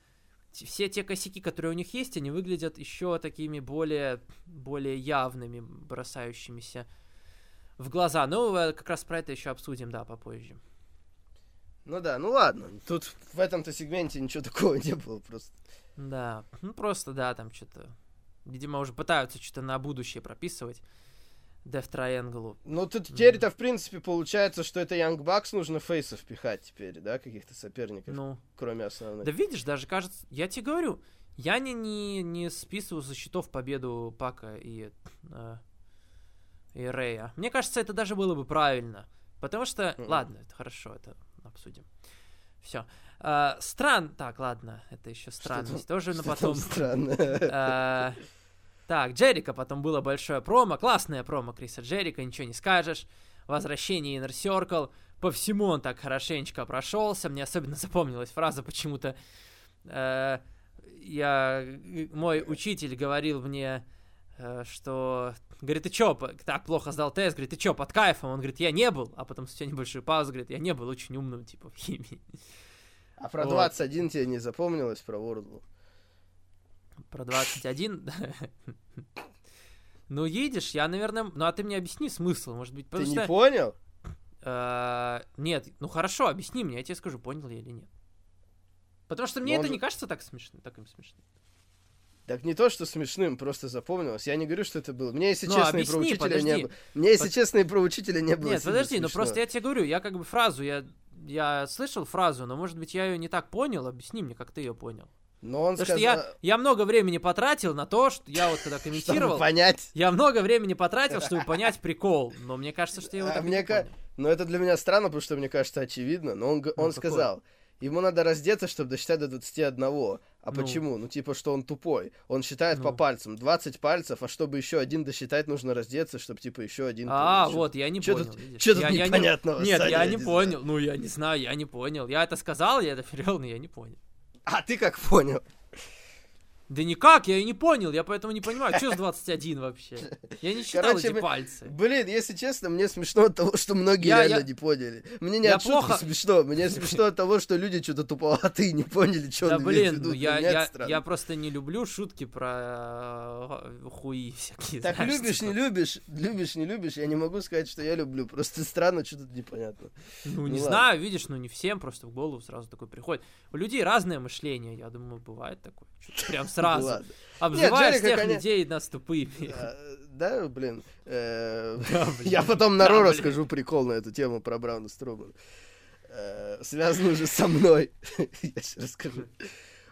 все те косяки, которые у них есть, они выглядят еще такими более, более явными, бросающимися в глаза. Ну, э, как раз про это еще обсудим, да, попозже. Ну да, ну ладно. Тут в этом-то сегменте ничего такого не было просто. Да, ну просто, да, там что-то... Видимо, уже пытаются что-то на будущее прописывать. Death Triangle. Ну, тут теперь-то, в принципе, получается, что это Young Bucks нужно фейсов пихать теперь, да, каких-то соперников, Ну, кроме основных. да видишь, даже кажется, я тебе говорю, я не, не, не списываю со счетов победу Пака и, э, и Рэя. Мне кажется, это даже было бы правильно. Потому что, Мгм. ладно, это хорошо, это обсудим. Все. стран, так, ладно, это еще странность. Тоже на Что там потом. странно. Так, Джерика потом было большое промо. Классное промо Криса Джерика, ничего не скажешь. Возвращение Inner Circle. По всему он так хорошенечко прошелся. Мне особенно запомнилась фраза почему-то. э, я, мой учитель говорил мне, э, что... Говорит, ты чё, так плохо сдал тест? Говорит, ты чё, под кайфом? Он говорит, я не был. А потом спустя небольшую паузу говорит, я не был очень умным, типа, в химии. А про Вот. 21 тебе не запомнилось про Вордлу? Про 21? Ну, едешь, я, наверное... Ну, а ты мне объясни смысл, может быть, Ты не понял? э, Нет, ну хорошо, объясни мне, я тебе скажу, понял я или нет. Потому что мне он это не кажется так смешно, таким смешным. Так не то, что смешным, просто запомнилось. Я не говорю, что это было. Мне, если Ну, честно, и про учителя не подожди. было. Мне, если Под- честно, и про учителя не было. Нет, подожди, ну смешно. просто я тебе говорю, я как бы фразу, я, я слышал фразу, но может быть я ее не так понял, объясни мне, как ты ее понял. Но он Потому сказал... что я, я много времени потратил на то, что я вот когда комментировал, понять. я много времени потратил, чтобы понять прикол, но мне кажется, что я его А мне не ка-. Но это для меня странно, потому что мне кажется очевидно. Но он, Ну, он какое? сказал, ему надо раздеться, чтобы досчитать до 21. А Ну. почему? Ну, типа, что он тупой. Он считает по Ну. пальцам. 20 пальцев, а чтобы еще один досчитать, нужно раздеться, чтобы, типа, еще один... А, чё- вот, я не чё понял. тут- видишь. чё тут Я- я не- непонятного, Нет, Саня, я я не не понял. Ну, я не знаю, я не понял. Я это сказал, я это перевел, но я не понял. А ты как понял? Да никак, я и не понял, я поэтому не понимаю, что с 21 вообще. Я не считал Короче, эти мы- пальцы. Блин, если честно, мне смешно от того, что многие Я- реально я- не поняли. Мне не Я от плохо- смешно, мне смешно от того, что люди что-то туповатые не поняли, что Да он блин, ну я, я, я просто не люблю шутки про э, хуи всякие. Так знаешь, любишь, типа. не любишь, любишь, не любишь, я не могу сказать, что я люблю. Просто странно, что тут непонятно. Ну, Ну не ладно. знаю, видишь, ну не всем просто в голову сразу такое приходит. У людей разное мышление, я думаю, бывает такое. Прям сразу. Ладно. Обзываешь Джерика, всех коня- людей нас тупыми. А, Да, блин. э, Да, блин. Я потом на Да, блин. расскажу прикол на эту тему про Брауна Стромана. Э, Связан уже со мной. Я сейчас расскажу.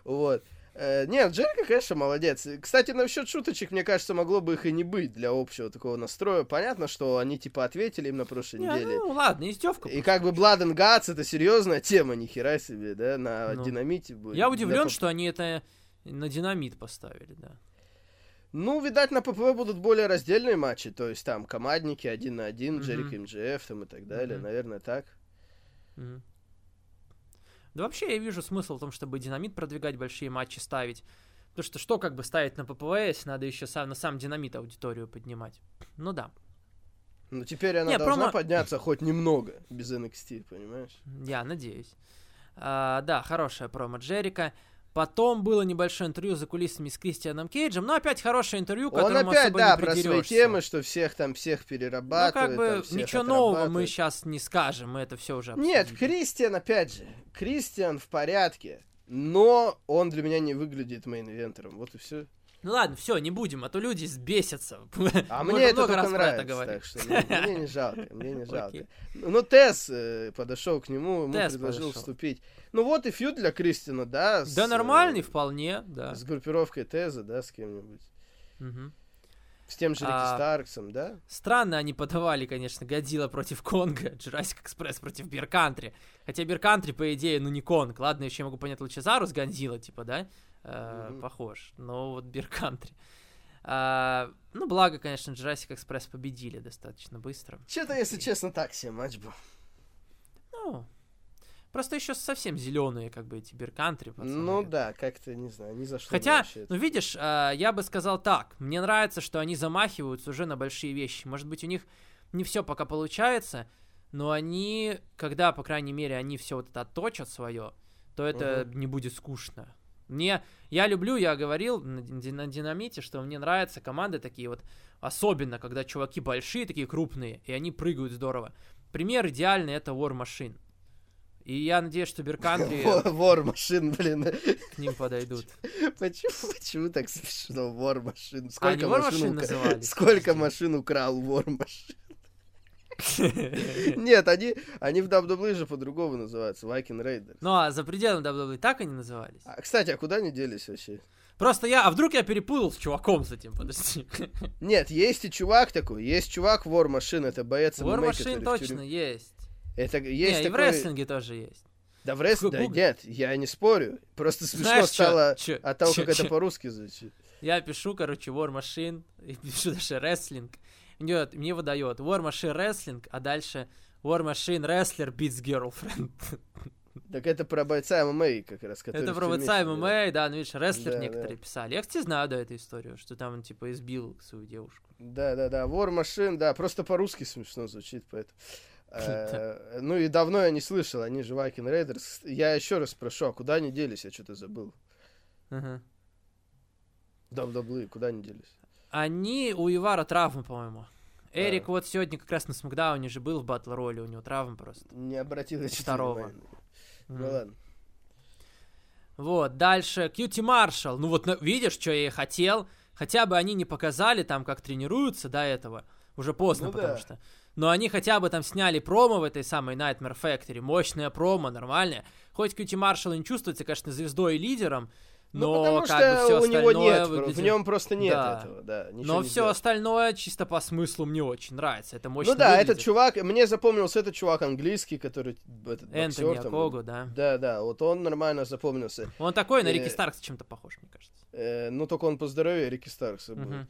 Вот. Э, Нет, Джерика, конечно, молодец. Кстати, насчет шуточек, мне кажется, могло бы их и не быть для общего такого настроя. Понятно, что они типа ответили им на прошлой Не, неделе. ну ладно, издевка. И как бы and Guts это серьезная тема, нихера себе, да, на Ну. динамите будет. Я На удивлен, п- что они это на динамит поставили, да. Ну, видать, на ППВ будут более раздельные матчи, то есть там командники один на один. Джерик МДФ там и так далее, Мгм. наверное, так. Мгм. Да вообще я вижу смысл в том, чтобы динамит продвигать, большие матчи ставить. Потому что что как бы ставить на ППВ, если надо еще сам, на сам динамит аудиторию поднимать? Ну да, Ну, теперь она Не, должна промо- подняться хоть немного без NXT, понимаешь? я надеюсь. А, да, хорошая промо Джерика. Потом было небольшое интервью за кулисами с Кристианом Кейджем, но опять хорошее интервью, к Он которому опять, особо да, не про свои темы, что всех там, всех Ну, перерабатывает, как бы ничего нового мы сейчас не скажем, мы это все уже Нет, обсудили. Кристиан, опять же, Кристиан в порядке, но он для меня не выглядит main eventer ом, вот и все. Ну ладно, все, не будем, а то люди сбесятся. А Мы мне это только нравится, это так что мне, мне не жалко, мне не жалко. Ну, Тесс э, подошел к нему, ему Тесс предложил подошел. вступить. Ну, вот и фьюд для Кристина, да. с, Да э, нормальный вполне, да. С группировкой Теза, да, с кем-нибудь. Мгм. С тем же Рики А, Старксом, да? Странно они подавали, конечно, Годзилла против Конга, Jurassic Экспресс против Биркантри. Хотя Биркантри, по идее, ну не Конг. Ладно, еще я могу понять Лучезару с Гонзилла, типа, да? Э, Мгм. Похож. Но вот Биркантри. А, ну, благо, конечно, Jurassic Экспресс победили достаточно быстро. Что-то, если честно, так себе матч был. Ну, просто еще совсем зеленые, как бы, эти Биркантри. пацаны. Ну да, как-то, не знаю, не зашло. Хотя, ну видишь, а, я бы сказал так. Мне нравится, что они замахиваются уже на большие вещи. Может быть, у них не все пока получается, но они, когда, по крайней мере, они все вот это отточат свое, то это не будет скучно. Мне, я люблю, я говорил на, на динамите, что мне нравятся команды такие вот, особенно когда чуваки большие, такие крупные, и они прыгают здорово. Пример идеальный это War Machine. И я надеюсь, что Беркантри Во- Вор машин, блин. к ним подойдут. Почему, почему так смешно? Вор машин. А, Сколько не War машин назывались? Сколько машин украл вор машин? Нет, они, они в WWE же по-другому называются. Viking Raiders. Ну а за пределами WWE так они назывались? А, кстати, а куда они делись вообще? Просто я, а вдруг я перепутал с чуваком с этим, подожди. Нет, есть и чувак такой. Есть чувак Вор Машин, это боец War ММА, Machine который в точно есть. Это Не, есть и в такой... рестлинге тоже есть. Да в рестлинге, да нет, я не спорю. Просто смешно Знаешь, стало чё- от того, чё- как это чё? по-русски звучит. Я пишу, короче, War Machine, и пишу дальше рестлинг. Мне, мне выдает War Machine Wrestling, а дальше War Machine Wrestler beats girlfriend. Так это про бойца ММА как раз. Это про бойца. ММА, да, ну видишь, рестлер Да, некоторые да. писали. Я, кстати, знаю, да, эту историю, что там он, типа, избил свою девушку. Да, да, да. Вор машин, да, просто по-русски смешно звучит, поэтому. Э, Ну и давно я не слышал, они же Viking Raiders. Я еще раз спрошу, а куда они делись? Я что-то забыл. WWE, куда они делись? Они у Ивара травмы, по-моему. Эрик вот сегодня как раз на Смакдауне же был в батл роле, у него травма просто. Не обратил Второго. Ну ладно. Вот, дальше Кьюти Маршалл. Ну вот, видишь, что я и хотел. Хотя бы они не показали там, как тренируются до этого. Уже поздно, Ну потому да. что. Но они хотя бы там сняли промо в этой самой Nightmare Factory. Мощное промо, нормальное. Хоть Кьюти Маршалл и не чувствуется, конечно, звездой и лидером, но ну, потому как что бы все у него нет, выглядит- в нем просто нет Да. этого, да. Но не все сделать. остальное чисто по смыслу мне очень нравится. Это мощно Ну да, выглядит. этот чувак, мне запомнился этот чувак английский, который этот Энтони боксер там. Акогу, да. Да, да, вот он нормально запомнился. Он такой на Рики Э, Старкс чем-то похож, мне кажется. Э, ну, только он поздоровее Рики Старкса будет. Мгм.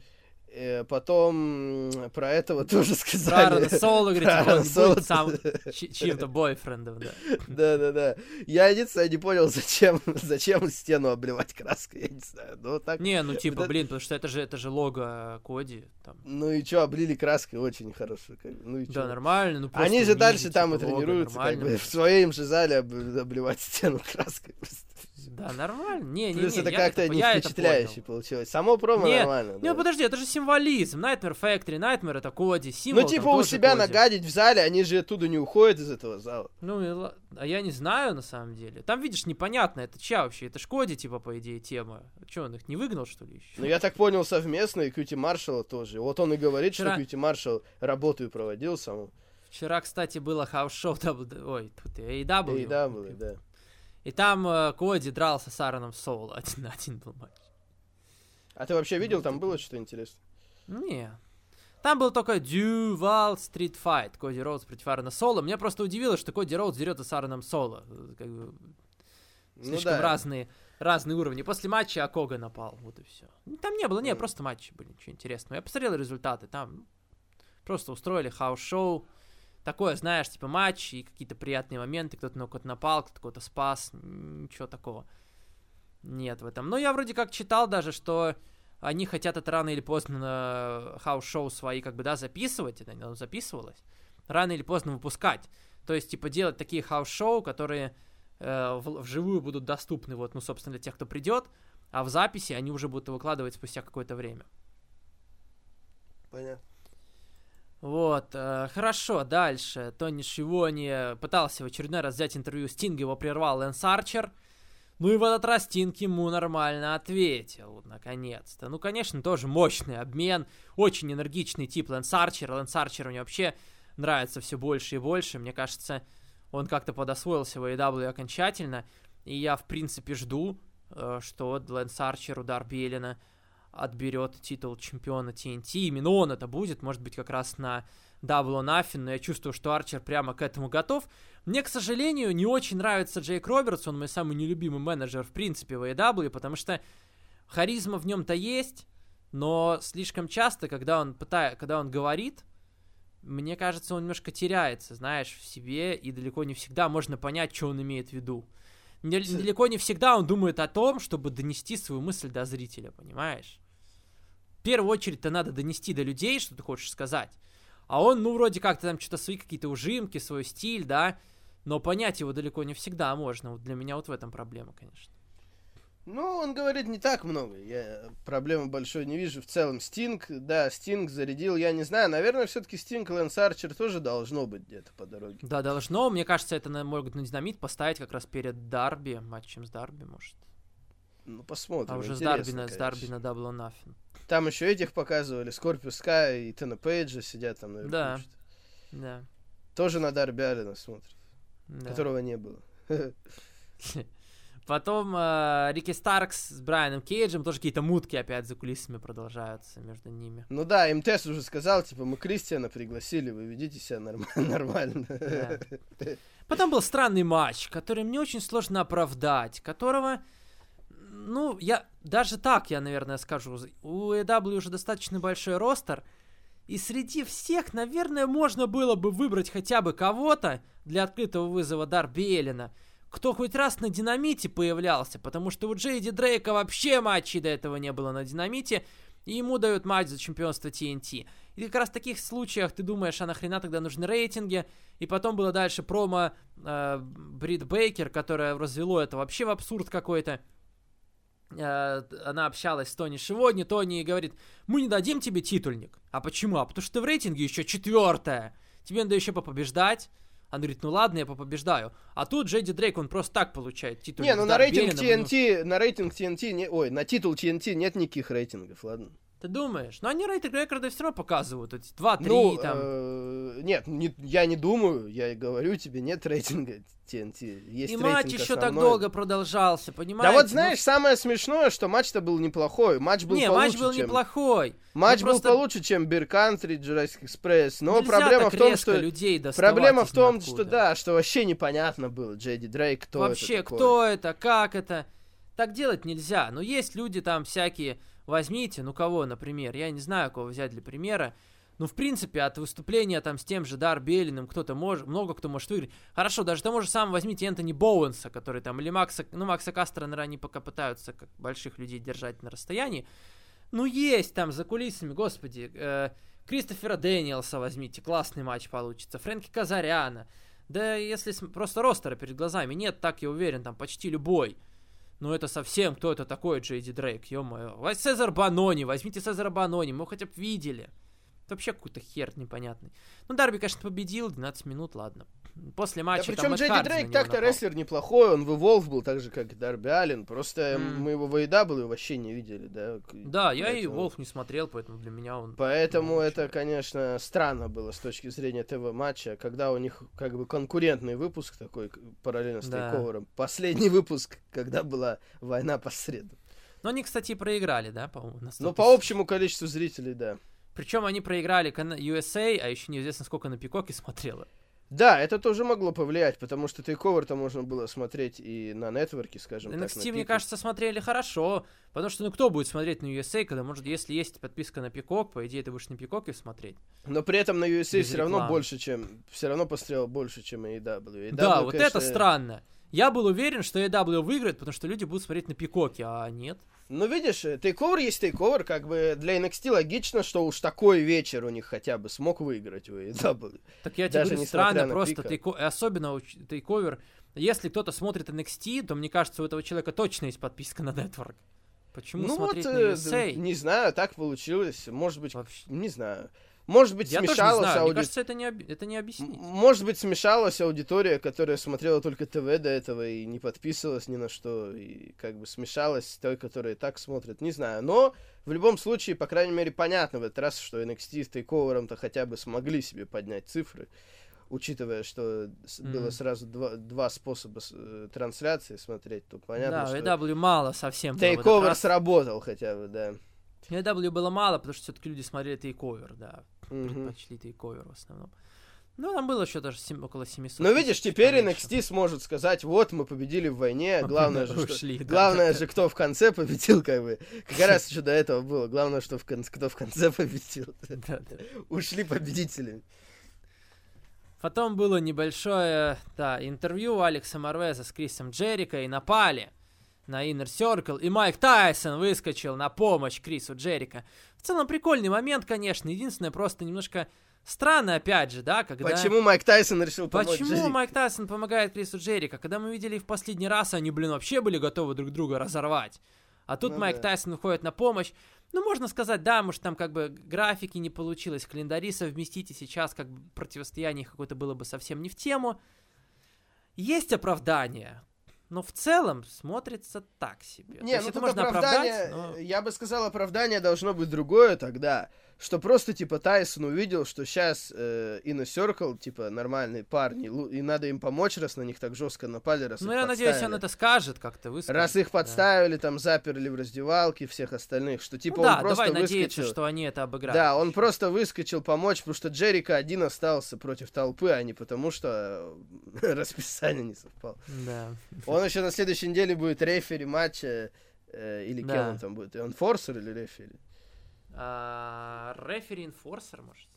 Э, потом про этого тоже Про сказали. Аарона Соло, говорит, Про типа, он Соло. будет сам чьим-то бойфрендом, да. Да-да-да. Я единственное не понял, зачем, зачем стену обливать краской, я не знаю. Ну, так... Не, ну типа, блин, потому что это же, это же лого Коди. Там. Ну и чё, облили краской очень хорошо. как Ну и чё. Да, нормально. Ну, Они же дальше там и типа, лого, тренируются, как бы, в своем же зале об- обливать стену краской. просто. Да, нормально. Не, не, Плюс не, это я как-то не впечатляюще получилось. Само промо Не, нормально. Не, да. подожди, это же символизм. Nightmare Factory, Nightmare это Коди, символ Ну, типа, у себя Коди. нагадить в зале, они же оттуда не уходят из этого зала. Ну, а я не знаю, на самом деле. Там, видишь, непонятно, это чья вообще? Это ж Коди, типа, по идее, тема. Че, он их не выгнал, что ли, еще? Ну, я так понял, совместно, и Кьюти Маршалла тоже. Вот он и говорит, Вчера- что Кьюти Маршалл работу и проводил сам. Вчера, кстати, было house show. Ой, тут AEW. Было, да. И там э, Коди дрался с Аароном Соло. Один на один был матч. А ты вообще видел, там было что-то интересное? Не. Там был только Duval Street Fight. Коди Роудс против Аарона Соло. Меня просто удивило, что Коди Роудс дерется с Аароном Соло. Как бы Ну слишком да. разные, разные уровни. После матча Акога напал. Вот и все. Там не было, не, Мгм. просто матчи были, ничего интересного. Я посмотрел результаты. Там ну, просто устроили house show. Такое, знаешь, типа матч и какие-то приятные моменты. Кто-то на кого-то напал, кто-то кого-то спас. Ничего такого нет в этом. Но я вроде как читал даже, что они хотят это рано или поздно house show свои, как бы, да, записывать, это оно записывалось, рано или поздно выпускать. То есть, типа, делать такие house show, которые э, в- вживую будут доступны, вот, ну, собственно, для тех, кто придет, а в записи они уже будут выкладывать спустя какое-то время. Понятно. Вот, э, хорошо, дальше. Тони Шивони пытался в очередной раз взять интервью Стинга, его прервал Лэнс Арчер. Ну и в этот раз Стинг ему нормально ответил, наконец-то. Ну, конечно, тоже мощный обмен, очень энергичный тип Лэнс Арчер. Лэнс Арчер мне вообще нравится все больше и больше. Мне кажется, он как-то подосвоился в AEW окончательно. И я, в принципе, жду, э, что Лэнс Арчер, удар Белина, отберет титул чемпиона TNT. Именно он это будет, может быть, как раз на Double or Nothing, но я чувствую, что Арчер прямо к этому готов. Мне, к сожалению, не очень нравится Джейк Робертс, он мой самый нелюбимый менеджер, в принципе, в AEW, потому что харизма в нем-то есть, но слишком часто, когда он пытает, когда он говорит, мне кажется, он немножко теряется, знаешь, в себе, и далеко не всегда можно понять, что он имеет в виду. Далеко не всегда он думает о том, чтобы донести свою мысль до зрителя, понимаешь? В первую очередь-то надо донести до людей, что ты хочешь сказать. А он, ну, вроде как-то там что-то свои какие-то ужимки, свой стиль, да, но понять его далеко не всегда можно. Вот для меня вот в этом проблема, конечно. Ну, он говорит не так много. Я проблемы большой не вижу. В целом, Стинг, да, Стинг зарядил, я не знаю. Наверное, все-таки Стинг и Лэнс Арчер тоже должно быть где-то по дороге. Да, должно. Мне кажется, это могут на динамит поставить как раз перед Дарби, матчем с Дарби, может. Ну, посмотрим. А уже с Дарби, на, с Дарби на Double Nothing. Там еще этих показывали. Скорпиус Скай и Тена Пейджа сидят там наверху. Да. что-то. Да. Тоже на Дарби смотрят, да. которого не было. Потом э, Рики Старкс с Брайаном Кейджем, тоже какие-то мутки опять за кулисами продолжаются между ними. Ну да, МТС уже сказал, типа, мы Кристиана пригласили, вы ведите себя норм- нормально. Да. Потом был странный матч, который мне очень сложно оправдать, которого, ну, я даже так, я, наверное, скажу, у AW уже достаточно большой ростер, и среди всех, наверное, можно было бы выбрать хотя бы кого-то для открытого вызова Дарби Эллина, кто хоть раз на динамите появлялся, потому что у Джейди Дрейка вообще матчей до этого не было на динамите, и ему дают матч за чемпионство TNT. И как раз в таких случаях ты думаешь, а нахрена тогда нужны рейтинги? И потом было дальше промо э, Брит Бейкер, которое развело это вообще в абсурд какой-то. Э, она общалась с Тони сегодня, Тони говорит, мы не дадим тебе титульник. А почему? А потому что ты в рейтинге еще четвертая. Тебе надо еще попобеждать. Она говорит, ну ладно, я попобеждаю. А тут Джейди Дрейк, он просто так получает титульник. Не, ну на рейтинг TNT, на рейтинг TNT, не, ой, на титул TNT нет никаких рейтингов, ладно. Ты думаешь? Но они рейтинг рекорды все равно показывают. эти 2-3 Ну, там. э, нет, не- я не думаю, я и говорю тебе, нет рейтинга TNT. Есть и матч еще так основной. долго продолжался, понимаете? Да вот Ну, знаешь, самое смешное, что матч-то был неплохой. Матч был не, получше, матч был чем... неплохой. Матч Ну, был просто получше, чем Beer Country, Jurassic Express. Но Нельзя проблема так в том, что... людей Проблема в том, ниоткуда. что да, что вообще непонятно было, Джейди Дрейк, кто Вообще, это такой. кто это, как это. Так делать нельзя. Но есть люди там всякие. Возьмите, ну кого, например, я не знаю, кого взять для примера. Ну, в принципе, от выступления там с тем же Дарби Эллином кто-то может, много кто может выиграть. Хорошо, даже того же самого возьмите Энтони Боуэнса, который там, или Макса, ну, Макса Кастера, наверное, они пока пытаются как больших людей держать на расстоянии. Ну, есть там за кулисами, господи, э, Кристофера Дэниелса возьмите, классный матч получится, Фрэнки Казаряна. Да если просто ростера перед глазами нет, так я уверен, там почти любой. Ну это совсем, кто это такой Джейди Дрейк, ё-моё. Цезар Банони, возьмите Цезара Банони, мы хотя бы видели. Это вообще какой-то хер непонятный. Ну, Дарби, конечно, победил, 12 минут, ладно. После Да матча там причем на Дрейк так-то рестлер неплохой, он в Evolve был так же, как и Дарби Аллен. Просто М. мы его в AEW вообще не видели, да. Да, я и Волф не смотрел, поэтому для меня он... Поэтому Ну, это, конечно, странно было с точки зрения ТВ-матча, когда у них как бы конкурентный выпуск такой, параллельно с Да. Тейковером. Последний выпуск, когда была война по среду. Но они, кстати, проиграли, да, по-моему? на 100 Ну, по общему количеству зрителей, да. Причем они проиграли USA, а еще неизвестно, сколько на Пикоке смотрело. Да, это тоже могло повлиять, потому что Тейковер-то можно было смотреть и на нетворке, скажем так. на NXT, мне кажется, смотрели хорошо, потому что, ну, кто будет смотреть на USA, когда, может, если есть подписка на Пикок, по идее, ты будешь на Пикоке смотреть. Но при этом на USA Без все равно рекламы. больше, чем... Все равно пострел больше, чем AEW. AEW, да, вот конечно, это странно. Я был уверен, что AW выиграет, потому что люди будут смотреть на Пикоке, а нет. Ну, видишь, тейковер есть тейковер, как бы для NXT логично, что уж такой вечер у них хотя бы смог выиграть у AEW. Так я тебе Даже говорю, странно, просто тейко- особенно тейковер. Если кто-то смотрит NXT, то мне кажется, у этого человека точно есть подписка на Network. Почему ну смотреть вот, на э, USA? не знаю, так получилось. Может быть, Вообще. не знаю. Может быть, Я смешалась знаю, мне кажется, это не, оби- это не объяснить. Может быть, смешалась аудитория, которая смотрела только ТВ до этого и не подписывалась ни на что, и как бы смешалась с той, которая и так смотрит, не знаю. Но в любом случае, по крайней мере, понятно в этот раз, что NXT с тейковером-то хотя бы смогли себе поднять цифры, учитывая, что с- было сразу два, два способа э, трансляции смотреть, то понятно, да, что AW мало совсем. тейковер раз. сработал хотя бы, да. AW было мало, потому что все-таки люди смотрели тейковер, да. Мгм. Предпочли тейковер в основном. Ну, там было еще даже сем- около 700. Но видишь, теперь NXT сможет сказать, вот мы победили в войне, главное же, что... Ушли, да, Главное же, кто в конце победил, как бы. Как раз еще до этого было. Главное, что в конце, кто в конце победил. да, да. Ушли победителями. Потом было небольшое, да, интервью Алекса Марвеза с Крисом Джерика и напали на Inner Circle, и Майк Тайсон выскочил на помощь Крису Джерика. В целом прикольный момент, конечно. Единственное, просто немножко Странно, опять же, да, когда... Почему Майк Тайсон решил помочь Почему Джеррико? Майк Тайсон помогает Крису Джерика? Когда мы видели в последний раз, они, блин, вообще были готовы друг друга разорвать. А тут Ну Майк да. Тайсон выходит на помощь. Ну, можно сказать, да, может, там как бы графики не получилось, календари совместить, и сейчас как бы противостояние какое-то было бы совсем не в тему. Есть оправдание, но в целом смотрится так себе. То Не, есть ну это можно оправдание, оправдать, но- я бы сказал, оправдание должно быть другое тогда, что просто, типа, Тайсон увидел, что сейчас э, Inner Circle, типа, нормальные парни, и надо им помочь, раз на них так жестко напали, раз Ну, я надеюсь, он подставили. это скажет как-то, выскажет. Раз их да. подставили, там, заперли в раздевалке, всех остальных, что, типа, Ну да, он просто давай надеяться, выскочил. что они это обыграют. Да, он просто выскочил помочь, потому что Джерика один остался против толпы, а не потому, что э, расписание не совпало. Да. Он еще на следующей неделе будет рефери матча, э, или Да. кем он там будет? Он форсер или рефери? А, Рефери инфорсер, может?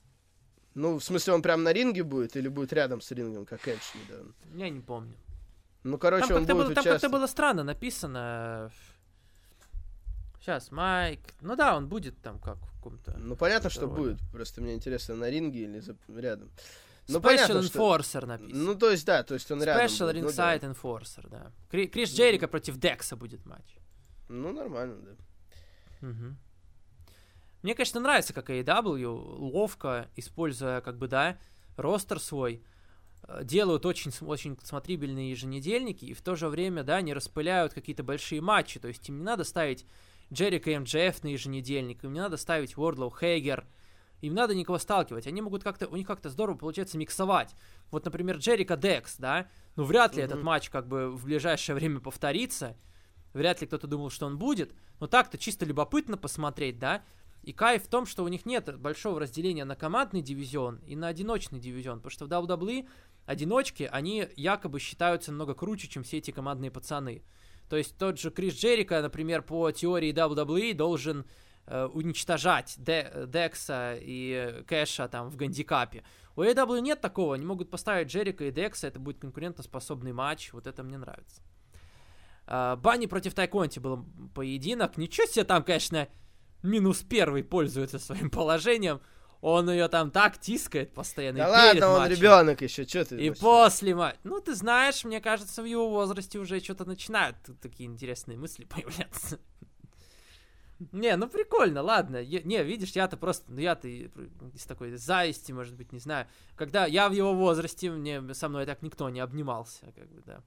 Ну, в смысле, он прям на ринге будет или будет рядом с рингом, как Эдж недавно? Я не помню. Ну, короче, Там он будет было, там как-то было странно написано. Сейчас, Майк. Ну да, он будет там как в каком-то. Ну, понятно, что Довольно. будет. Просто мне интересно, на ринге или за- рядом. Ну, Special понятно, что- Enforcer написано. Ну, то есть, да, то есть он рядом. Special будет, ну, да. Ringside Enforcer, да. Кри- Крис Джерика против Декса будет матч. Ну, нормально, да. Мгм. Мне, конечно, нравится, как AEW ловко, используя, как бы, да, ростер свой, э, делают очень, очень смотрибельные еженедельники и в то же время, да, не распыляют какие-то большие матчи. То есть им не надо ставить Джерика и МДФ на еженедельник, им не надо ставить Уордлоу Хейгер, им надо никого сталкивать. Они могут как-то, у них как-то здорово получается миксовать. Вот, например, Джерика Декс, да, ну вряд ли этот Мгм. матч как бы в ближайшее время повторится. Вряд ли кто-то думал, что он будет. Но так-то чисто любопытно посмотреть, да. И кайф в том, что у них нет большого разделения на командный дивизион и на одиночный дивизион. Потому что в WWE одиночки, они якобы считаются намного круче, чем все эти командные пацаны. То есть тот же Крис Джерика, например, по теории WWE должен э, уничтожать Де- Декса и э, Кэша там в гандикапе. У AEW нет такого, они могут поставить Джерика и Декса, это будет конкурентоспособный матч, вот это мне нравится. А, Банни против Тайконти был поединок, ничего себе там, конечно, минус первый пользуется своим положением, он ее там так тискает постоянно. Да ладно, он матчем. ребенок еще, что ты? И вообще? после матча. Ну, ты знаешь, мне кажется, в его возрасте уже что-то начинают тут такие интересные мысли появляться. Не, ну прикольно, ладно. Я- не, видишь, я-то просто, ну я-то из такой зависти, может быть, не знаю. Когда я в его возрасте, мне со мной так никто не обнимался, как бы, да.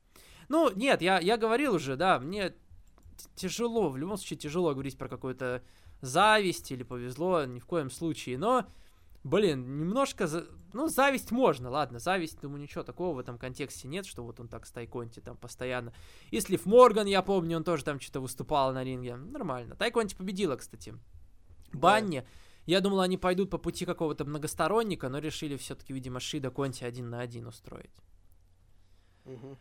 Ну, нет, я, я говорил уже, да, мне тяжело, в любом случае тяжело говорить про какую-то зависть или повезло, ни в коем случае, но, блин, немножко, за- ну, зависть можно, ладно, зависть, думаю, ничего такого в этом контексте нет, что вот он так с Тайконти там постоянно. И Слив Морган, я помню, он тоже там что-то выступал на ринге, нормально. Тайконти победила, кстати. Банни, я думал, они пойдут по пути какого-то многосторонника, но решили все-таки, видимо, Шида Конти один на один устроить. Мгм.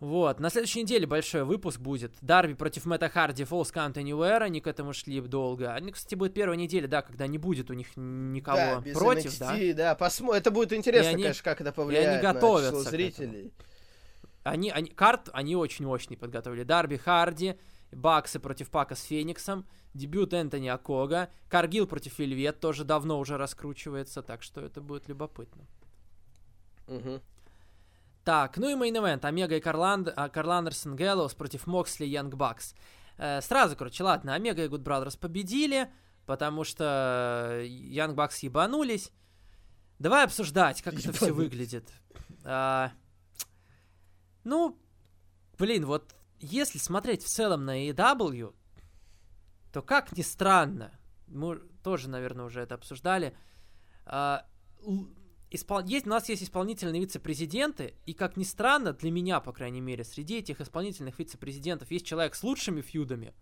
Вот, на следующей неделе большой выпуск будет. Дарби против Мэтта Харди, Falls Count Anywhere, они к этому шли долго. Они, кстати, будет первая неделя, да, когда не будет у них никого Да, без против, NXT, да. да. посмо- Это будет интересно, И они- конечно, как это повлияет готовятся на число зрителей. Они, они, карт они очень мощный подготовили. Дарби Харди, Баксы против Пака с Фениксом, дебют Энтони Акога, Каргил против Вельвет тоже давно уже раскручивается, так что это будет любопытно. Мгм. Так, ну и main event. Омега и Карланд, а, Карл Андерсон Гэллоус против Моксли и Young Bucks. Э, сразу, короче, ладно, Омега и Good Brothers победили, потому что Young Bucks ебанулись. Давай обсуждать, как это все Ебанулись. выглядит. А, ну, блин, вот если смотреть в целом на AEW, то как ни странно, мы тоже, наверное, уже это обсуждали, а, испол- есть, у нас есть исполнительные вице-президенты, и, как ни странно, для меня, по крайней мере, среди этих исполнительных вице-президентов есть человек с лучшими фьюдами.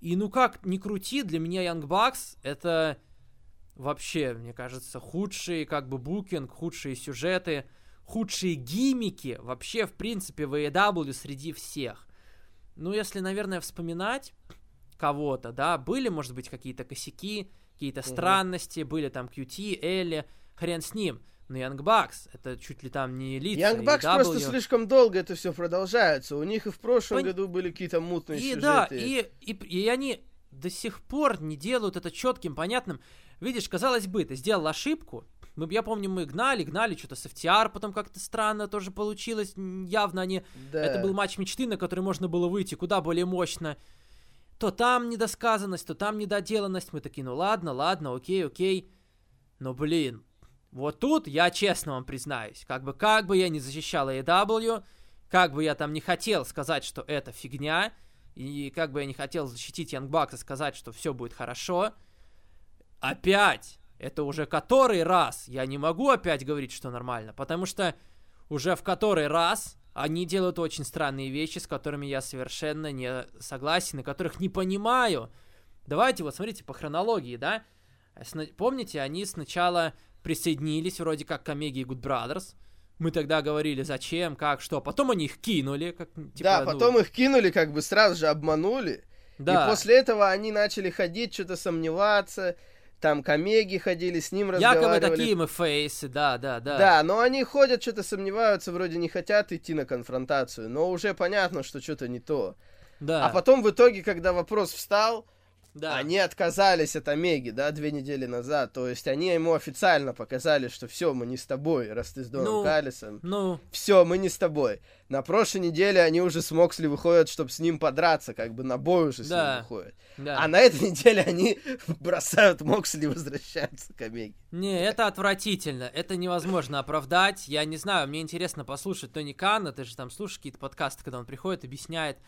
И ну как ни крути, для меня Young Bucks это вообще, мне кажется, худший как бы букинг, худшие сюжеты, худшие гиммики вообще, в принципе, в AEW среди всех. Ну, если, наверное, вспоминать кого-то, да, были, может быть, какие-то косяки, какие-то странности, были там QT, Элли, хрен с ним. Но Young Bucks, это чуть ли там не лица Young Bucks AEW. просто слишком долго это все продолжается. У них и в прошлом Пон- году были какие-то мутные И сюжеты. да, и, и, и они до сих пор не делают это четким, понятным. Видишь, казалось бы, ты сделал ошибку, мы, я помню, мы гнали, гнали, что-то с FTR потом как-то странно тоже получилось. Явно они... Да. Это был матч мечты, на который можно было выйти куда более мощно. То там недосказанность, то там недоделанность. Мы такие, ну ладно, ладно, окей, окей. Но, блин, вот тут я честно вам признаюсь. Как бы, как бы я не защищал AEW, как бы я там не хотел сказать, что это фигня, и как бы я не хотел защитить Bucks и сказать, что все будет хорошо, опять это уже который раз. Я не могу опять говорить, что нормально, потому что уже в который раз они делают очень странные вещи, с которыми я совершенно не согласен, и которых не понимаю. Давайте вот смотрите по хронологии, да? Помните, они сначала присоединились вроде как к Омеге и Good Brothers. Мы тогда говорили, зачем, как, что. Потом они их кинули. Как, типа, да, ну... потом их кинули, как бы сразу же обманули. Да. И после этого они начали ходить, что-то сомневаться там комеги ходили, с ним разговаривали. Якобы такие мы фейсы, да, да, да. Да, но они ходят, что-то сомневаются, вроде не хотят идти на конфронтацию, но уже понятно, что что-то не то. Да. А потом в итоге, когда вопрос встал, да. Они отказались от Омеги, да, две недели назад. То есть они ему официально показали, что все, мы не с тобой, раз ты с Доном ну, Каллисом. Ну. Все, мы не с тобой. На прошлой неделе они уже с Моксли выходят, чтобы с ним подраться, как бы на бой уже с да. ним выходят. Да. А на этой неделе они бросают Моксли и возвращаются к Омеге. Не, это отвратительно. Это невозможно оправдать. Я не знаю, мне интересно послушать Тони Канна. Ты же там слушаешь какие-то подкасты, когда он приходит, объясняет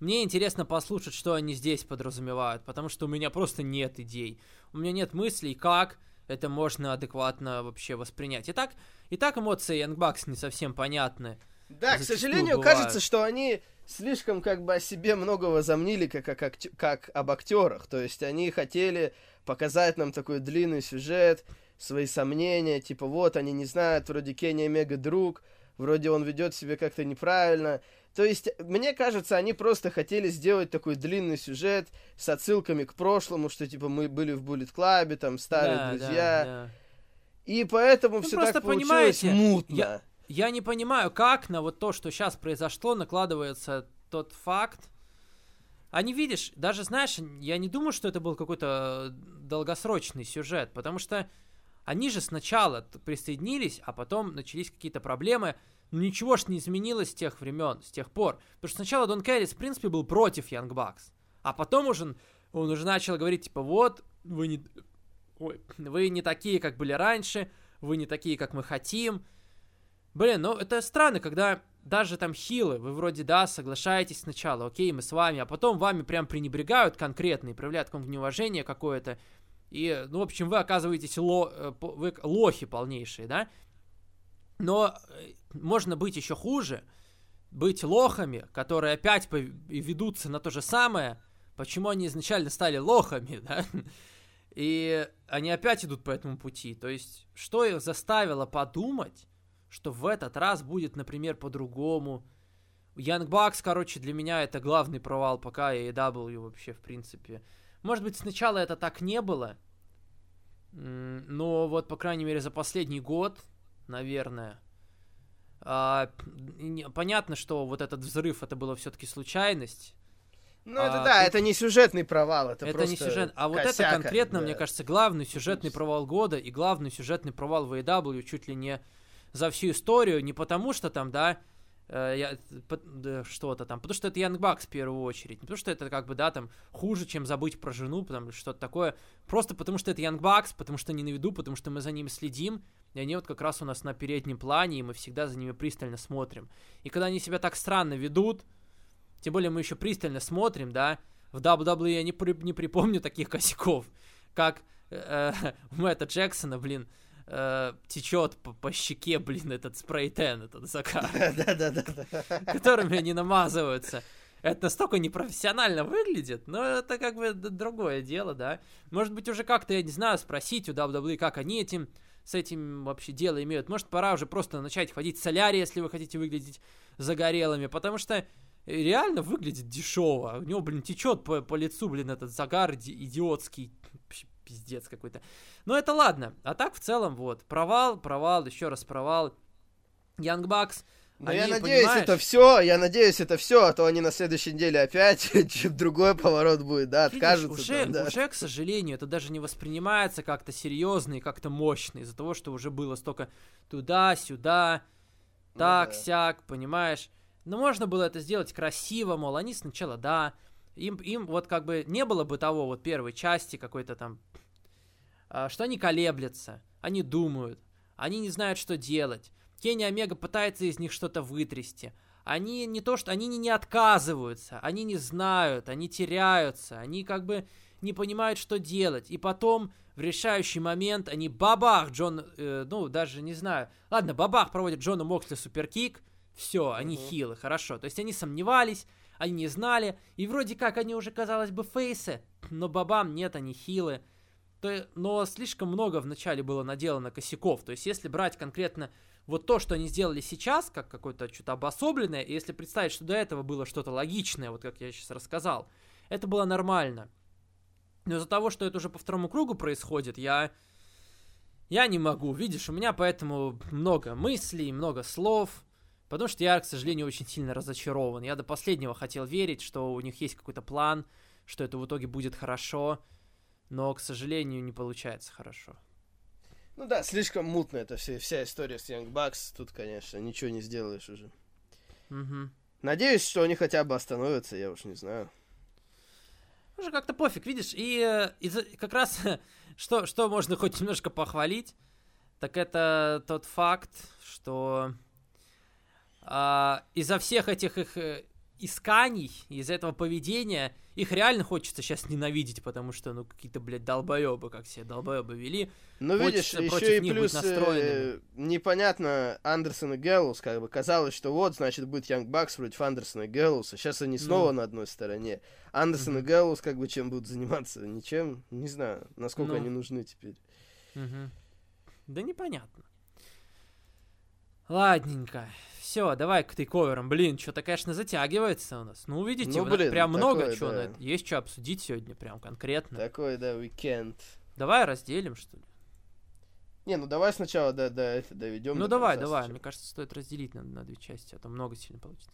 мне интересно послушать, что они здесь подразумевают, потому что у меня просто нет идей. У меня нет мыслей, как это можно адекватно вообще воспринять. Итак, и так эмоции Bucks не совсем понятны. Да, к сожалению, бывают. кажется, что они слишком как бы о себе много возомнили, как, как, как, как об актерах. То есть они хотели показать нам такой длинный сюжет, свои сомнения, типа вот они не знают, вроде Кенни Омега друг, вроде он ведет себя как-то неправильно. То есть, мне кажется, они просто хотели сделать такой длинный сюжет с отсылками к прошлому, что типа мы были в Буллет Клабе, там старые да, друзья. Да, да. И поэтому ну, все так получилось мутно. Я, я не понимаю, как на вот то, что сейчас произошло, накладывается тот факт. Они, видишь, даже знаешь, я не думаю, что это был какой-то долгосрочный сюжет, потому что они же сначала присоединились, а потом начались какие-то проблемы. Но ничего ж не изменилось с тех времен, с тех пор. Потому что сначала Дон Кэррис, в принципе, был против Янг Бакс. А потом уже он уже начал говорить, типа, вот, вы не, ой, вы не такие, как были раньше, вы не такие, как мы хотим. Блин, ну это странно, когда даже там хилы, вы вроде, да, соглашаетесь сначала, окей, мы с вами, а потом вами прям пренебрегают конкретно и проявляют к вам неуважение какое-то. И, ну, в общем, вы оказываетесь ло, э, вы лохи полнейшие, да? Но э, можно быть еще хуже, быть лохами, которые опять ведутся на то же самое, почему они изначально стали лохами, да? И они опять идут по этому пути. То есть, что их заставило подумать, что в этот раз будет, например, по-другому? Young Bucks, короче, для меня это главный провал пока и AEW вообще, в принципе. Может быть, сначала это так не было, но вот, по крайней мере, за последний год, наверное, понятно, что вот этот взрыв это было все-таки случайность. Ну, это а, да, тут... это не сюжетный провал, это, это просто не сюжет. А вот это конкретно, да. мне кажется, главный сюжетный провал года и главный сюжетный провал в AEW чуть ли не за всю историю, не потому что там, да, э, да, что-то там, потому что это Янг Бакс в первую очередь, не потому что это как бы, да, там, хуже, чем забыть про жену, потому что-то такое, просто потому что это Янг Бакс, потому что они на виду, потому что мы за ними следим, и они вот как раз у нас на переднем плане, и мы всегда за ними пристально смотрим. И когда они себя так странно ведут, тем более мы еще пристально смотрим, да, в WWE я не, при, не припомню таких косяков, как э, Мэтта Джексона, блин, э, течет по, по щеке, блин, этот спрей-тен, этот закар, которыми они намазываются. Это настолько непрофессионально выглядит, но это как бы другое дело, да. Может быть, уже как-то, я не знаю, спросить у WWE, как они этим с этим вообще дело имеют. Может, пора уже просто начать ходить в солярий, если вы хотите выглядеть загорелыми, потому что реально выглядит дешево. У него, блин, течет по, по лицу, блин, этот загар идиотский. Пиздец какой-то. Но это ладно. А так, в целом, вот, провал, провал, еще раз провал. Young Bucks Но я Они, надеюсь, понимаешь? это все, я надеюсь, это все, а то они на следующей неделе опять чем другой поворот будет, да, Видишь, откажутся. уже, там, да. уже, к сожалению, это даже не воспринимается как-то серьезно и как-то мощно из-за того, что уже было столько туда-сюда, Ну так, да. понимаешь? Но можно было это сделать красиво, мол, они сначала, да, им, им вот как бы не было бы того вот первой части какой-то там, а, что они колеблются, они думают, они не знают, что делать. Кенни Омега пытается из них что-то вытрясти. Они не то, что они не, не отказываются, они не знают, они теряются, они как бы не понимают, что делать. И потом в решающий момент они бабах, Джон, э, ну даже не знаю, ладно, бабах проводит Джона Моксли суперкик, все, они Мгм. хилы, хорошо. То есть они сомневались, они не знали, и вроде как они уже, казалось бы, фейсы, но бабам нет, они хилы. То, но слишком много вначале было наделано косяков. То есть если брать конкретно вот то, что они сделали сейчас, как какое-то что-то обособленное, и если представить, что до этого было что-то логичное, вот как я сейчас рассказал, это было нормально. Но из-за того, что это уже по второму кругу происходит, я... Я не могу, видишь, у меня поэтому много мыслей, много слов, потому что я, к сожалению, очень сильно разочарован. Я до последнего хотел верить, что у них есть какой-то план, что это в итоге будет хорошо, но, к сожалению, не получается хорошо. Ну да, слишком мутно это все, вся история с Young Bucks. Тут, конечно, ничего не сделаешь уже. Мгм. Надеюсь, что они хотя бы остановятся, я уж не знаю. Уже как-то пофиг, видишь, и э, из-за- как раз что, что можно хоть немножко похвалить, так это тот факт, что а, из-за всех этих их э, исканий, из-за этого поведения, их реально хочется сейчас ненавидеть, потому что, ну, какие-то, блядь, долбоебы, как все долбоебы вели. Ну, видишь, еще и плюс э, непонятно Андерсон и Гэллус, как бы казалось, что вот, значит, будет Young Bucks против Андерсона и Гэллуса. Сейчас они снова Ну. на одной стороне. Андерсон и Мгм. Гэллус, как бы, чем будут заниматься? Ничем? Не знаю, насколько Ну. они нужны теперь. Мгм. Да непонятно. Ладненько. Все, давай к тейковерам. Блин, что-то, конечно, затягивается у нас. Ну, видите, Ну, у нас блин, прям много такое, чего. да. Есть что обсудить сегодня, прям конкретно. Такой, да, уикенд. Давай разделим, что ли? Не, ну давай сначала до, до это доведем. ну, до давай, давай. сначала. Мне кажется, стоит разделить на, на две части, а то много сильно получится.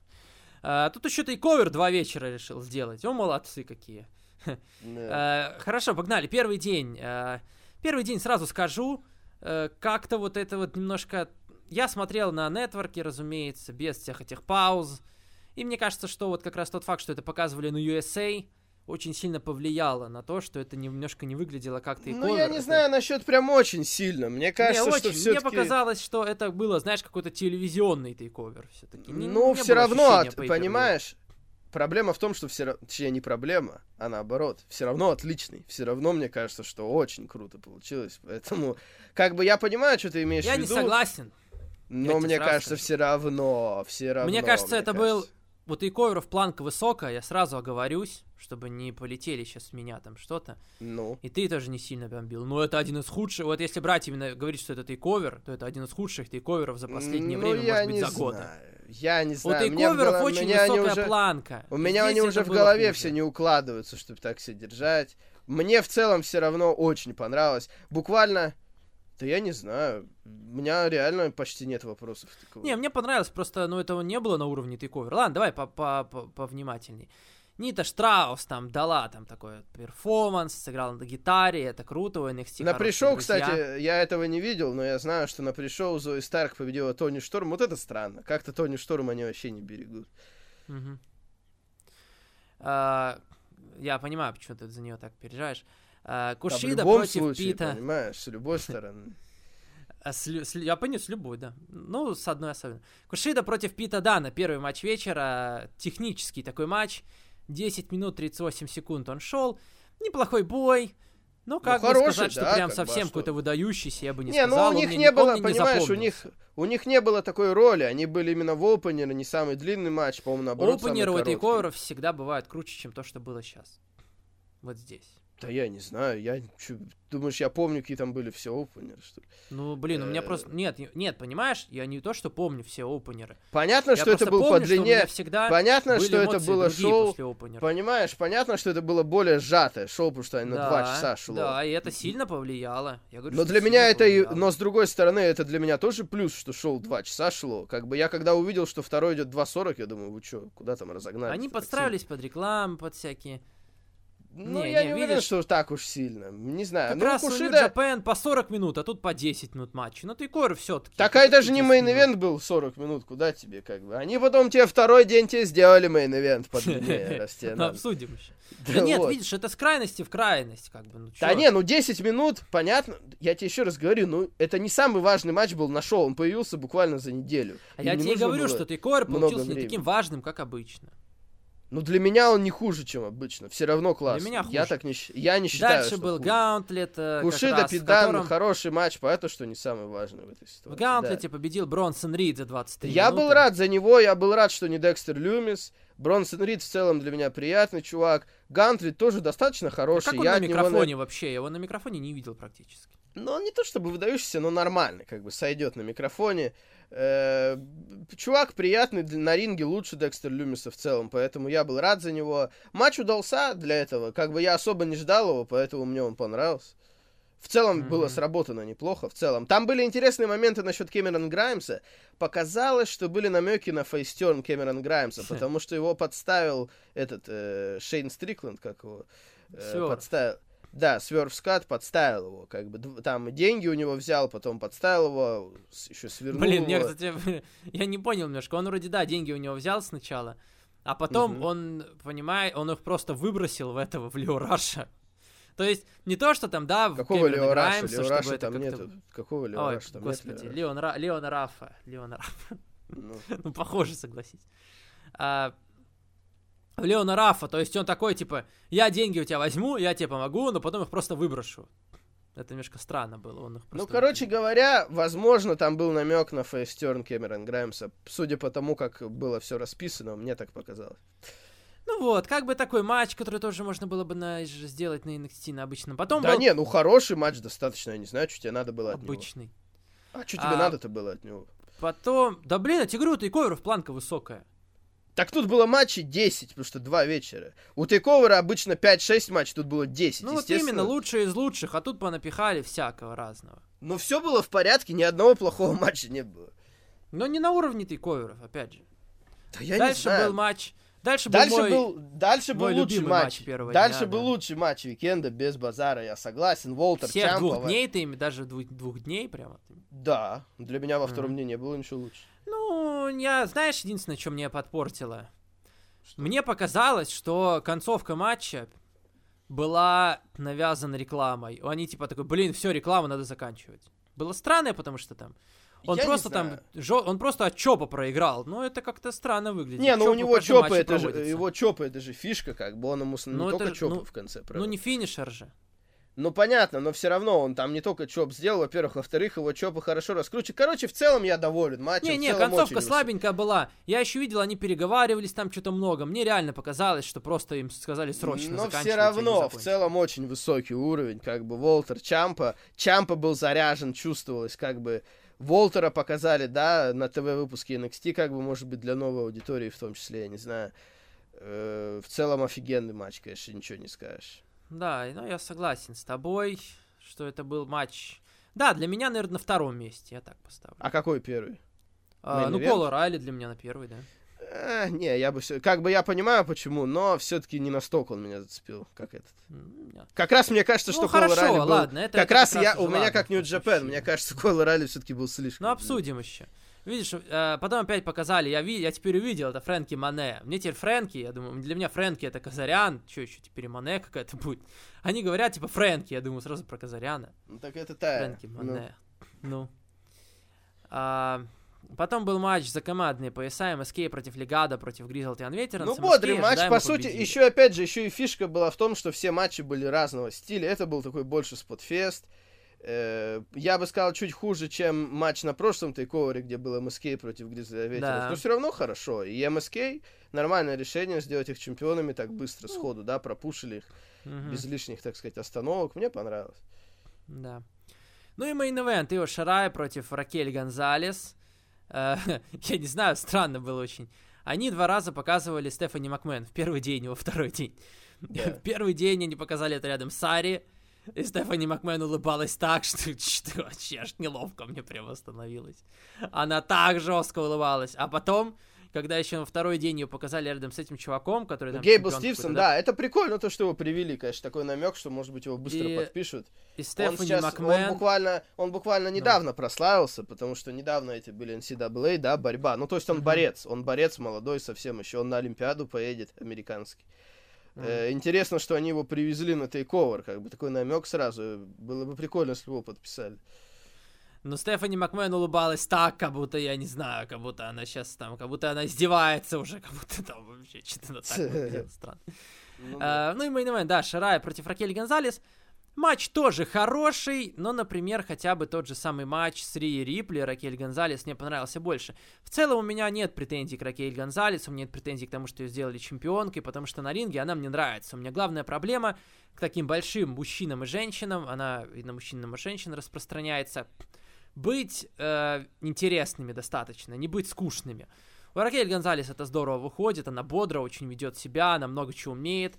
А, тут еще тейковер два вечера решил сделать. О, молодцы какие. Да. Э, Хорошо, погнали. Первый день. Э, Первый день сразу скажу. э, Как-то вот это вот немножко... Я смотрел на нетворке, разумеется, без всех этих пауз. И мне кажется, что вот как раз тот факт, что это показывали на USA, очень сильно повлияло на то, что это немножко не выглядело как-то Ну, я не знаю насчет прям очень сильно. Мне кажется, не, что очень. все Мне показалось, что это было, знаешь, какой-то телевизионный тейковер все-таки. Ну, все равно, ты понимаешь, проблема в том, что все равно, точнее, не проблема, а наоборот, все равно отличный. Все равно, мне кажется, что очень круто получилось. Поэтому, как бы я понимаю, что ты имеешь Я в не виду, согласен. Но тебе мне сразу кажется, все равно, все равно. Мне кажется, это был кажется. Вот и коверов планка высокая, я сразу оговорюсь, чтобы не полетели сейчас в меня там что-то. Ну, И ты тоже не сильно бомбил. Но это один из худших. Вот если брать именно говорить, что это тейковер, то это один из худших тейковеров за последнее ну, время, я может быть, не за знаю. Я не У знаю. мне в тейковеров голов- очень высокая уже- планка. У меня они это уже в было голове хуже. все не укладываются, чтобы так все держать. Мне в целом все равно очень понравилось. Буквально, да я не знаю, у меня реально почти нет вопросов. такого. Не, мне понравилось, просто, ну, этого не было на уровне TakeOver. Ладно, давай по- по- по- повнимательней. Нита Штраус там дала там такой перформанс, сыграла на гитаре, это круто, у NXT на pre-show, кстати, я этого не видел, но я знаю, что на pre-show Зои Старк победила Тони Шторм. Вот это странно. Как-то Тони Шторм они вообще не берегут. Мгм. А, я понимаю, почему ты за нее так переживаешь. А, А Кушида любом против случае, Пита. понимаешь, с любой стороны. А с с я понял, с любой, да. Ну, с одной особенно. Кушида против Пита Дана. Первый матч вечера. Технический такой матч. 10 минут 38 секунд он шел. Неплохой бой. Ну, как бы хороший, сказать, что да, прям как бы, а совсем что? какой-то выдающийся, я бы не, Не, сказал. ну у них не было, понимаешь, у запомнился. них у них не было такой роли. Они были именно в опенере, не самый длинный матч, по-моему, наоборот, Опенеры у короткий. тейковеров всегда бывают круче, чем то, что было сейчас. Вот здесь. Да я не знаю, я... чё, думаешь, я помню, какие там были все опенеры, что ли? Ну, блин, у меня Э. просто... Нет, не- нет, понимаешь, я не то, что помню все опенеры. Понятно, Я что это был по помню, меня длине... всегда Понятно, что это было шоу... Понимаешь, понятно, что это было более сжатое шоу, потому что на два часа шло. Да, и это сильно повлияло. Я говорю, Но для меня это и... повлияло. Но с другой стороны, это для меня тоже плюс, что шоу два часа шло. Как бы я когда увидел, что второй идет 2.40, я думаю, вы что, куда там разогнались? Они подстраивались под рекламу, под всякие. Ну, Не, я не, не уверен, видишь? что так уж сильно. Не знаю. Как ну, раз у Кушида... Japan по 40 минут, а тут по 10 минут матча. Ну ты Кор все-таки. Так а это же не main event был 40 минут, куда тебе как бы? Они потом тебе второй день тебе сделали main event по длине, раз тебе Ну, обсудим еще. Да нет, видишь, это с крайности в крайность, как бы. Ну, Да не, ну 10 минут, понятно. Я тебе еще раз говорю, ну это не самый важный матч был на шоу, он появился буквально за неделю. А я тебе говорю, что ты Кор получился не таким важным, как обычно. Ну для меня он не хуже, чем обычно. Все равно классно. меня Я хуже. так не, я не считаю, Дальше был хуже. Гаунтлет, э, Кушида Пидан, котором хороший матч, понятно, что не самый важный в этой ситуации. в Гаунтлете победил Бронсон Рид за 23 Я минуты. был рад за него, я был рад, что не Декстер Люмис. Бронсон Рид в целом для меня приятный чувак. Гантлет тоже достаточно А хороший. как он я на от него микрофоне вообще? Я его на микрофоне не видел практически. Ну, он не то чтобы выдающийся, но нормальный, как бы сойдет на микрофоне. Э, Чувак приятный, на ринге лучше Декстер Люмиса в целом, поэтому я был рад за него. Матч удался для этого, как бы я особо не ждал его, поэтому мне он понравился. В целом Мгм. было сработано неплохо, в целом. Там были интересные моменты насчет Кэмерон Граймса. Показалось, что были намеки на face turn Кэмерон Граймса, потому что его подставил этот э, Шейн Стрикленд, как его э, подставил. Да, Сверв Скотт подставил его, как бы там деньги у него взял, потом подставил его, еще свернул Блин, мне, кстати, я не понял немножко. Он вроде, да, деньги у него взял сначала, а потом Мгм. он, понимает, он их просто выбросил в этого, в Лео Раша. То есть не то, что там, да, в Какого Лео Раша? Лео Раша там нету. Какого Лео Раша там господи, нет? Лео Леон, Ра- Леона Рафа. Леона Рафа. Ну, Ну, похоже, согласись. А, Леона Рафа, то есть он такой, типа, я деньги у тебя возьму, я тебе помогу, но потом их просто выброшу. Это немножко странно было. Он их Ну, просто короче выкинул. говоря, возможно, там был намек на фейстерн Кэмерон Граймса. Судя по тому, как было все расписано, мне так показалось. Ну вот, как бы такой матч, который тоже можно было бы на, сделать на NXT на обычном. Потом да был не, ну хороший матч достаточно, я не знаю, что тебе надо было от него. обычный. А что тебе А, надо-то было от него? Потом, да блин, я тебе говорю, у Тейковеров планка высокая. Так тут было матчей 10, потому что два вечера. У Тейковера обычно 5-6 матчей, тут было 10, Ну вот именно, лучшие из лучших, а тут понапихали всякого разного. Но все было в порядке, ни одного плохого матча не было. Но не на уровне Тейковеров, опять же. Да я не Дальше знаю. был матч. Дальше, Дальше был мой... был, дальше был мой лучший любимый матч. матч первого Дальше дня, был да. лучший матч уикенда без базара, я согласен. Волтер Всех Чампова. двух дней ты ими, даже двух, двух дней прямо. Да, для меня во втором Мгм. дне не было ничего лучше. Ну, я, знаешь, единственное, что мне подпортило? Мне показалось, что концовка матча была навязана рекламой. Они типа такой, блин, все, рекламу надо заканчивать. Было странно, потому что там он Я не просто там, жё- он просто от Чопа проиграл. Ну, это как-то странно выглядит. Не, ну у него матч это же, проводится. его чопы, это же фишка, как бы он ему с- не Ну, это только ж, чопы ну, в конце Ну, провел. не финишер же. Ну, понятно, но все равно он там не только чоп сделал, во-первых, во-вторых, его чопы хорошо раскручивают. Короче, в целом я доволен матчем. Не-не, концовка слабенькая была. Я еще видел, они переговаривались там что-то много. Мне реально показалось, что просто им сказали срочно Но все они равно, в целом, очень высокий уровень, как бы, Волтер Чампа. Чампа был заряжен, чувствовалось, как бы, Волтера показали, да, на ТВ-выпуске NXT, как бы, может быть, для новой аудитории в том числе, я не знаю. Э, в целом, офигенный матч, конечно, ничего не скажешь. Да, ну я согласен с тобой, что это был матч. Да, для меня, наверное, на втором месте, я так поставлю. А какой первый? А, ну? Кола Райли для меня на первый, да. Э, не, я бы все... Как бы я понимаю, почему, но все-таки не настолько он меня зацепил, как этот. Нет. Как раз мне кажется, Ну, что Койл хорошо, Райли был... ладно, это- как это раз как раз я... У меня ладно, как Нью в Джапен, случае. мне кажется, Койл Райли все-таки был слишком... Ну, обсудим еще. Видишь, э, потом опять показали, я, ви- я теперь увидел, это Фрэнки Мане. Мне теперь Фрэнки, я думаю, для меня Фрэнки это Казарян, что еще теперь Мане какая-то будет. Они говорят, типа, Фрэнки, я думаю сразу про Казаряна. Ну, так это та... Фрэнки ну, Мане. Ну. А, потом был матч за командные пояса МСК против Легада, против Гризлти Анветернс. Ну, бодрый матч, по сути, еще, опять же, еще и фишка была в том, что все матчи были разного стиля. Это был такой больше спотфест. Э, я бы сказал, чуть хуже, чем матч на прошлом TakeOver е, где был MSK против Гризли Ветеранов. Да. Но все равно хорошо. И MSK нормальное решение сделать их чемпионами так Ну. быстро, сходу, да, пропушили их Мгм. без лишних, так сказать, остановок. Мне понравилось. Да. Ну и main event Ио Шарай против Ракель Гонзалес. Э, Я не знаю, странно было очень. Они два раза показывали Стефани Макмен в первый день и во второй день. Да. В первый день они показали это рядом с Сари, и Стефани Макмен улыбалась так, что, что вообще аж неловко мне прямо становилось. Она так жестко улыбалась. А потом, когда еще на второй день ее показали рядом с этим чуваком, который там Гейбл Стивсон, какой-то, да, это прикольно, то, что его привели, конечно, такой намек, что, может быть, его быстро И подпишут. И Он Стефани сейчас, Макмен... он буквально, он Ну. буквально недавно прославился, потому что недавно эти были NCAA, да, борьба. Ну, то есть он борец, он борец молодой совсем еще, он на Олимпиаду поедет, американский. Э, интересно, что они его привезли на тейковер, как бы такой намек сразу. Было бы прикольно, если бы его подписали. Но Стефани Макмен улыбалась так, как будто, я не знаю, как будто она сейчас там, как будто она издевается уже, как будто там вообще что-то так странно. Ну. А, Ну и мейн да, Шарай против Ракель Гонзалес. Матч тоже хороший, но, например, хотя бы тот же самый матч с Рией Рипли, Ракель Гонзалес мне понравился больше. В целом у меня нет претензий к Ракель Гонзалес, у меня нет претензий к тому, что ее сделали чемпионкой, потому что на ринге она мне нравится. У меня главная проблема к таким большим мужчинам и женщинам, она и на мужчин, и женщин распространяется, быть э, интересными достаточно, не быть скучными. У Ракель Гонзалес это здорово выходит, она бодро очень ведет себя, она много чего умеет.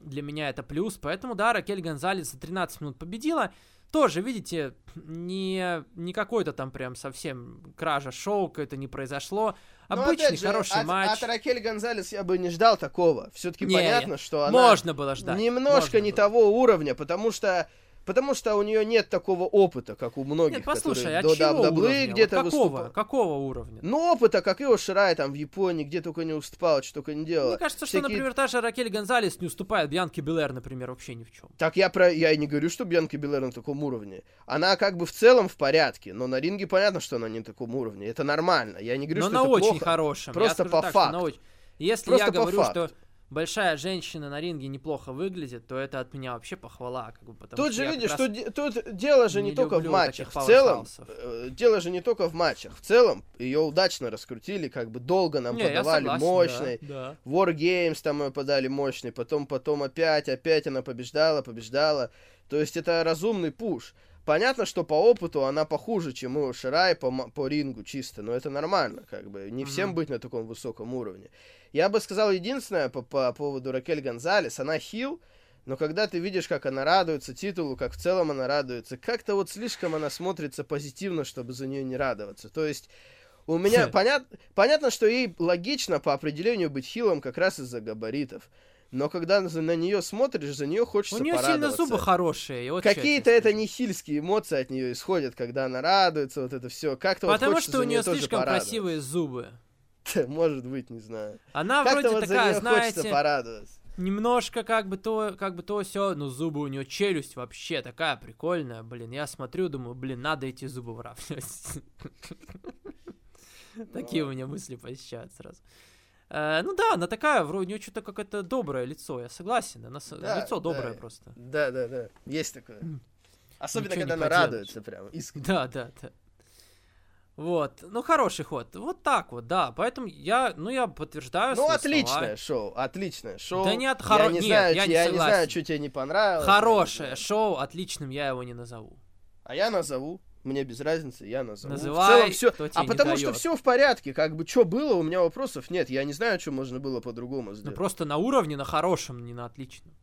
Для меня это плюс, поэтому, да, Ракель Гонзалес за 13 минут победила. Тоже, видите, не, не какой-то там прям совсем кража шоу, какое-то не произошло. Ну, Обычный опять же, хороший от, матч. От Ракель Гонзалес я бы не ждал такого. Все-таки понятно, что она Можно было ждать. немножко можно не было. того уровня, потому что потому что у нее нет такого опыта, как у многих, Нет, послушай, которые а до чего уровня? где-то вот какого, выступали. какого уровня? Ну, опыта, как Ио Ширай там в Японии, где только не уступала, что только не делала. Мне кажется, что, Всякие- например, та же Ракель Гонзалес не уступает Бьянке Белэр, например, вообще ни в чем. Так я про я и не говорю, что Бьянка Белэр на таком уровне. Она как бы в целом в порядке, но на ринге понятно, что она не на таком уровне. Это нормально. Я не говорю, Но что на это очень плохо. хорошем. Просто по так, что факту. Если Просто я говорю, факту. что большая женщина на ринге неплохо выглядит, то это от меня вообще похвала. Как бы, потому Тут что же видишь, де- тут дело же не, не только в матчах. В целом, э, дело же не только в матчах. В целом, ее удачно раскрутили, как бы долго нам Не, подавали согласен, мощной. да, да. War Games там ее подали мощный, потом, потом опять, опять она побеждала, побеждала. То есть это разумный пуш. Понятно, что по опыту она похуже, чем у Ширай по, по рингу чисто, но это нормально, как бы. Не всем быть на таком высоком уровне. Я бы сказал единственное по, по поводу Ракель Гонзалес, она хил, но когда ты видишь, как она радуется титулу, как в целом она радуется, как-то вот слишком она смотрится позитивно, чтобы за нее не радоваться. То есть у меня Хм. понят, понятно, что ей логично по определению быть хилом как раз из-за габаритов. Но когда на нее смотришь, за нее хочется У нее сильно зубы хорошие. вот Какие-то это не хильские эмоции от нее исходят, когда она радуется, вот это все. Как-то вот Потому хочется что у нее слишком красивые зубы. Может быть, не знаю. Она Как-то вроде вот за такая, нее хочется знаете, порадоваться. немножко как бы то, как бы то все, но зубы у нее челюсть вообще такая прикольная, блин. Я смотрю, думаю, блин, надо эти зубы выравнивать. Такие у меня мысли посещают сразу. Э, Ну да, она такая, вроде у нее что-то какое-то доброе лицо, я согласен. Она Да, лицо да. доброе просто. Да, да, да. Есть такое. Особенно, Ничего когда она поделаешь. радуется прям. искренне. Да, да, да. Вот, ну хороший ход. Вот так вот, да. Поэтому я, ну я подтверждаю. Ну, отличное слова. шоу, отличное шоу. Да нет, Я хоро- не нет, знаю, я не я не знаю, что тебе не понравилось. я Хорошее шоу, отличным я его не назову. А я назову. Мне без разницы, я назову. Называй, в целом все. кто А тебе не потому что даёт. все в порядке. Как бы что было, у меня вопросов нет. Я не знаю, что можно было по-другому Ну сделать. просто на уровне, на хорошем, не на отличном.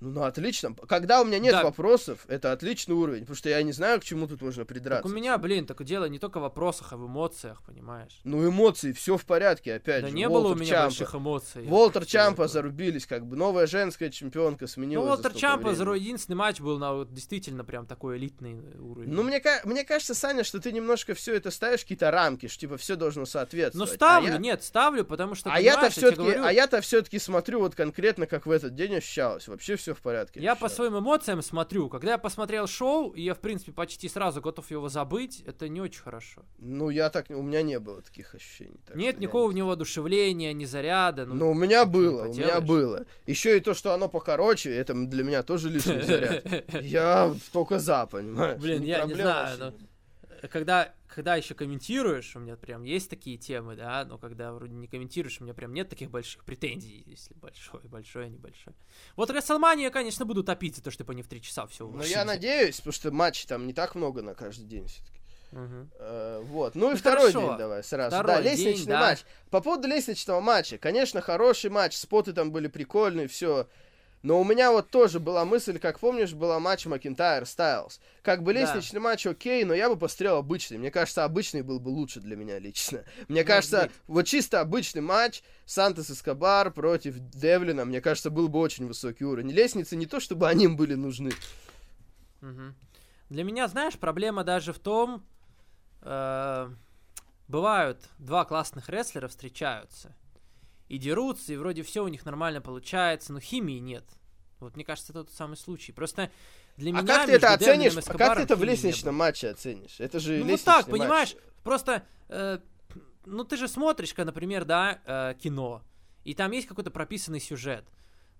Ну, ну, отлично. Когда у меня нет Да. вопросов, это отличный уровень. Потому что я не знаю, к чему тут можно Так придраться. у меня, блин, так дело не только в вопросах, а в эмоциях, понимаешь? Ну, эмоции, все в порядке, опять да же. не было у меня Чампа. больших эмоций. Волтер Чампа это. зарубились, как бы новая женская чемпионка Ну, сменилась. за Волтер Чампа, за единственный матч был на вот действительно прям такой элитный уровень. Ну, мне, мне кажется, Саня, что ты немножко все это ставишь какие-то рамки, что типа все должно Ну соответствовать. ставлю, а я, нет, ставлю, потому что, а я-то все-таки, говорю, а я-то все-таки смотрю вот конкретно, как в этот день ощущалось. Вообще все все в порядке. Я по своим эмоциям смотрю. Когда я посмотрел шоу, и я, в принципе, почти сразу готов его забыть, это не очень хорошо. Ну, я так... У меня не было таких ощущений. так Нет я никакого не- в него одушевления, ни заряда. Ну, Ну, у меня было, у меня было. Еще и то, что оно покороче, это для меня тоже лишний заряд. Я только за, понимаешь? Блин, я не знаю, но когда, когда еще комментируешь, у меня прям есть такие темы, да, но когда вроде не комментируешь, у меня прям нет таких больших претензий, если большое, большое, небольшое. Вот Расселманию я, конечно, буду топить за то, что они в три часа все Но я надеюсь, потому что матчей там не так много на каждый день все-таки. Мгм. вот. Ну и Ну, второй хорошо. день давай сразу. Второй да, день, лестничный да. матч. По поводу лестничного матча. Конечно, хороший матч, споты там были прикольные, все. Но у меня вот тоже была мысль, как помнишь, была матч Макинтайр Стайлз. Как бы Да. лестничный матч окей, но я бы посмотрел обычный. Мне кажется, обычный был бы лучше для меня лично. Мне Может кажется, быть. вот чисто обычный матч Сантос Эскобар против Девлина, мне кажется, был бы очень высокий уровень. Лестницы не то, чтобы они им были нужны. Для меня, знаешь, проблема даже в том, э, бывают два классных рестлера встречаются и дерутся, и вроде все у них нормально получается, но химии нет. Вот мне кажется, это тот самый случай. Просто для А меня как ты это оценишь? А как ты это в лестничном матче оценишь? Это же Ну вот так, матч. понимаешь? Просто, э, ну ты же смотришь, например, да, э, кино, и там есть какой-то прописанный сюжет.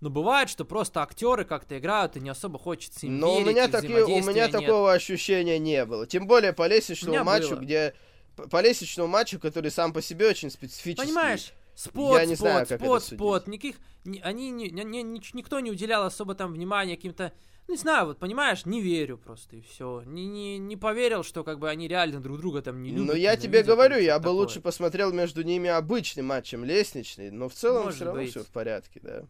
Но бывает, что просто актеры как-то играют, и не особо хочется им Но у верить, меня, и такие, у меня нет. такого ощущения не было. Тем более по У лестничному меня матчу, было. где... По лестничному матчу, который сам по себе очень специфический. Понимаешь? Спот, Я не спот, знаю, как спот, это спот. Никаких, ни- они, не- не- нич- никто не уделял особо там внимания каким-то, ну, не знаю, вот понимаешь, не верю просто и все. Не, не, не поверил, что как бы они реально друг друга там не любят. Но я тебе говорю, я что-то бы такое. лучше посмотрел между ними обычный матч, чем лестничный, но в целом Может все равно быть. все в порядке, да.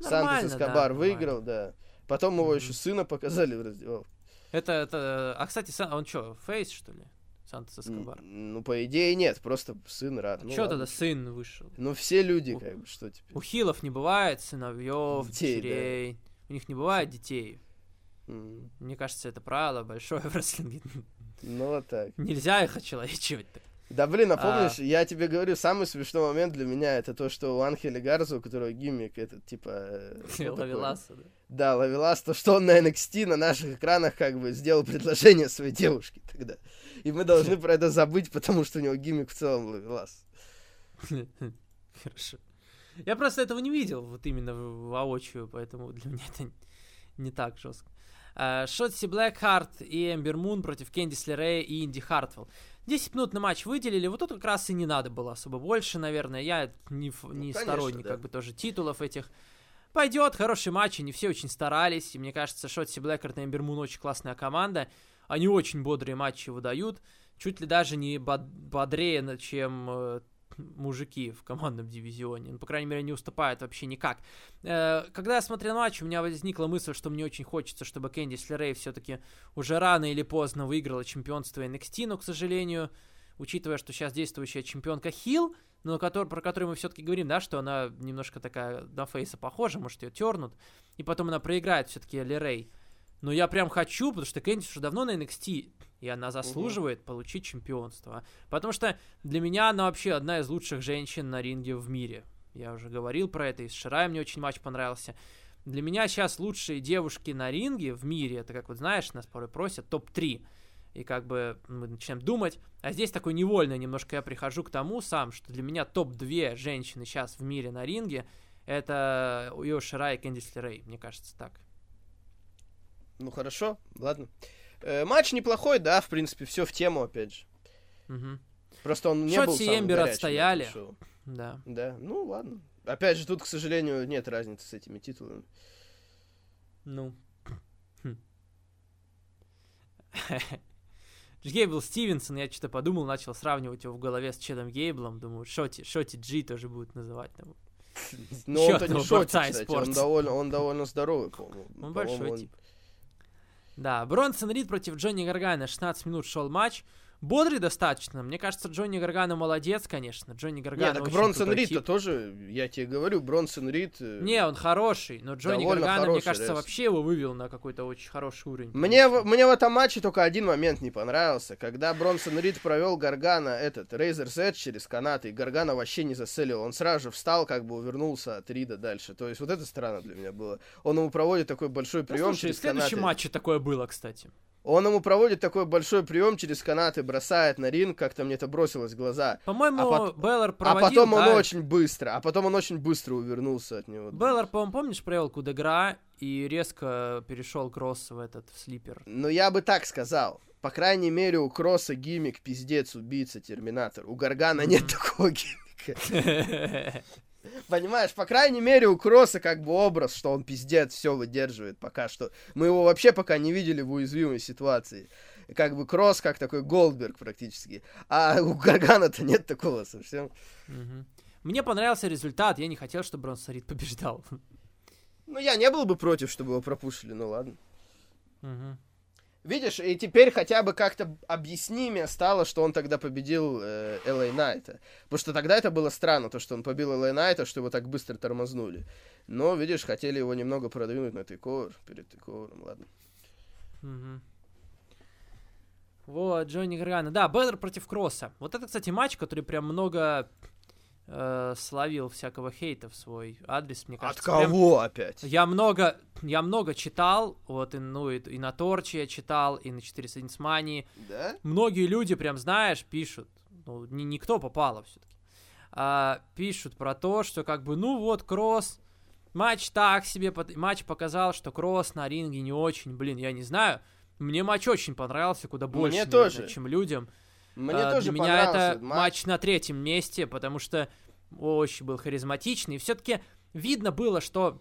Нормально, Сантос да, Эскобар нормально. выиграл, да. Потом его Мгм. еще сына показали в раздевалке. Это, это, а кстати, он что, фейс что ли? Сантос Эскобар. Ну, по идее, нет, просто сын рад. А ну, что тогда сын вышел? Ну, все люди, У- как бы, что теперь. У хилов не бывает сыновьев, Детей, да. дочерей. У них не бывает детей. М, Мне кажется, это правило большое в рестлинге. Ну, вот так. Нельзя их очеловечивать. так. Да блин, а А. помнишь, я тебе говорю, самый смешной момент для меня это то, что у Анхеля Гарза, у которого гиммик этот, типа... э, такое? Ловеласа, да. Да, Лавелас, то, что он на NXT на наших экранах как бы сделал предложение своей девушке тогда. И мы должны про это забыть, потому что у него гиммик в целом Лавелас. Хорошо. Я просто этого не видел, вот именно воочию, поэтому для меня это не так жестко. А, Шотси Блэкхарт и Эмбер Мун против Кэндис Лерей и Инди Хартвелл. 10 минут на матч выделили, вот тут как раз и не надо было особо больше, наверное. Я не, не Ну, конечно, сторонник да. как бы тоже титулов этих. Пойдет, хороший матч, они все очень старались, и мне кажется, Шотси Блэкхарт и Эмбер Мун очень классная команда. Они очень бодрые матчи выдают, чуть ли даже не бод- бодрее, чем э, мужики в командном дивизионе. Ну, по крайней мере, не уступают вообще никак. Э, Когда я смотрел матч, у меня возникла мысль, что мне очень хочется, чтобы Кэнди Слерей все-таки уже рано или поздно выиграла чемпионство NXT, но, к сожалению, учитывая, что сейчас действующая чемпионка Хилл, но который, про которую мы все-таки говорим, да, что она немножко такая на фейса похожа, может, ее тернут, и потом она проиграет все-таки Лерей. Но я прям хочу, потому что Кэндис уже давно на NXT, и она заслуживает получить чемпионство. Потому что для меня она вообще одна из лучших женщин на ринге в мире. Я уже говорил про это, и с Ширай мне очень матч понравился. Для меня сейчас лучшие девушки на ринге в мире, это как вот знаешь, нас порой просят, топ-3. И как бы мы начинаем думать, а здесь такой невольно немножко я прихожу к тому сам, что для меня топ-2 женщины сейчас в мире на ринге, это Ио Ширай и Кэндис Лерей, мне кажется так. Ну хорошо, ладно. Э, матч неплохой, да, в принципе, все в тему, опять же. Мгм. Просто он не Шотси был самым Эмбер горячим отстояли. Да. Да, ну ладно. Опять же, тут, к сожалению, нет разницы с этими титулами. Ну. Хм. Гейбл Стивенсон, я что-то подумал, начал сравнивать его в голове с Чедом Гейблом. Думаю, Шоти, Шоти Джи тоже будут называть. Там. Ещё он-то не из кстати, он довольно, он довольно здоровый, по-моему. Он большой он- тип. Да, Бронсон Рид против Джонни Гаргана. 16 минут шел матч. Бодрый достаточно. Мне кажется, Джонни Гаргано молодец, конечно. Джонни Гаргано Нет, так Бронсон крутой Рид тип. тоже, я тебе говорю, Бронсон Рид... э, Не, он хороший, но Джонни Гаргано, мне кажется, рестлер. вообще его вывел на какой-то очень хороший уровень. Мне, в- мне в этом матче только один момент не понравился. Когда Бронсон Рид провел Гаргана этот Рейзерс Эдж через канаты, и Гаргана вообще не заселил. Он сразу же встал, как бы увернулся от Рида дальше. То есть вот это странно для меня было. Он ему проводит такой большой Ну, прием слушай, в через следующем канаты. матче такое было, кстати. Он ему проводит такой большой прием через канаты, бросает на ринг, как-то мне это бросилось в глаза. По-моему, А пот- Беллар А проводил, потом он да, очень быстро, а потом он очень быстро увернулся от него. Беллар, по-моему, помнишь, провел Кудегра и резко перешел Кросс в этот в слипер. Но я бы так сказал. По крайней мере, у Кросса гиммик пиздец, убийца, терминатор. У Гаргана нет такого гиммика. Понимаешь, по крайней мере, у Кросса как бы образ, что он пиздец все выдерживает пока что. Мы его вообще пока не видели в уязвимой ситуации. Как бы Кросс как такой Голдберг практически. А у Гаргана-то нет такого совсем. Мне понравился результат, я не хотел, чтобы Бронсон Рид побеждал. Ну, я не был бы против, чтобы его пропушили, ну ладно. Мгм. Видишь, и теперь хотя бы как-то объяснимее стало, что он тогда победил э, Элэй Найта. Потому что тогда это было странно, то, что он побил Элэй Найта, что его так быстро тормознули. Но, видишь, хотели его немного продвинуть на тейковер, перед тейковером, ладно. Мгм. Вот, Джонни Гаргано. Да, Беллар против Кросса. Вот это, кстати, матч, который прям много э, словил всякого хейта в свой адрес, мне От кажется. Прям кого опять? Я много, я много читал, вот, и, ну, и, и на Торче я читал, и на 411 Мании. Да? Многие люди, прям, знаешь, пишут, ну, ни, никто попало все-таки, пишут про то, что, как бы, ну, вот, Кросс, матч так себе, пот- матч показал, что Кросс на ринге не очень, блин, я не знаю, мне матч очень понравился, куда больше, Мне наверное, тоже. чем людям. Мне А, тоже Для меня это матч. на третьем месте, потому что очень был харизматичный. И все-таки видно было, что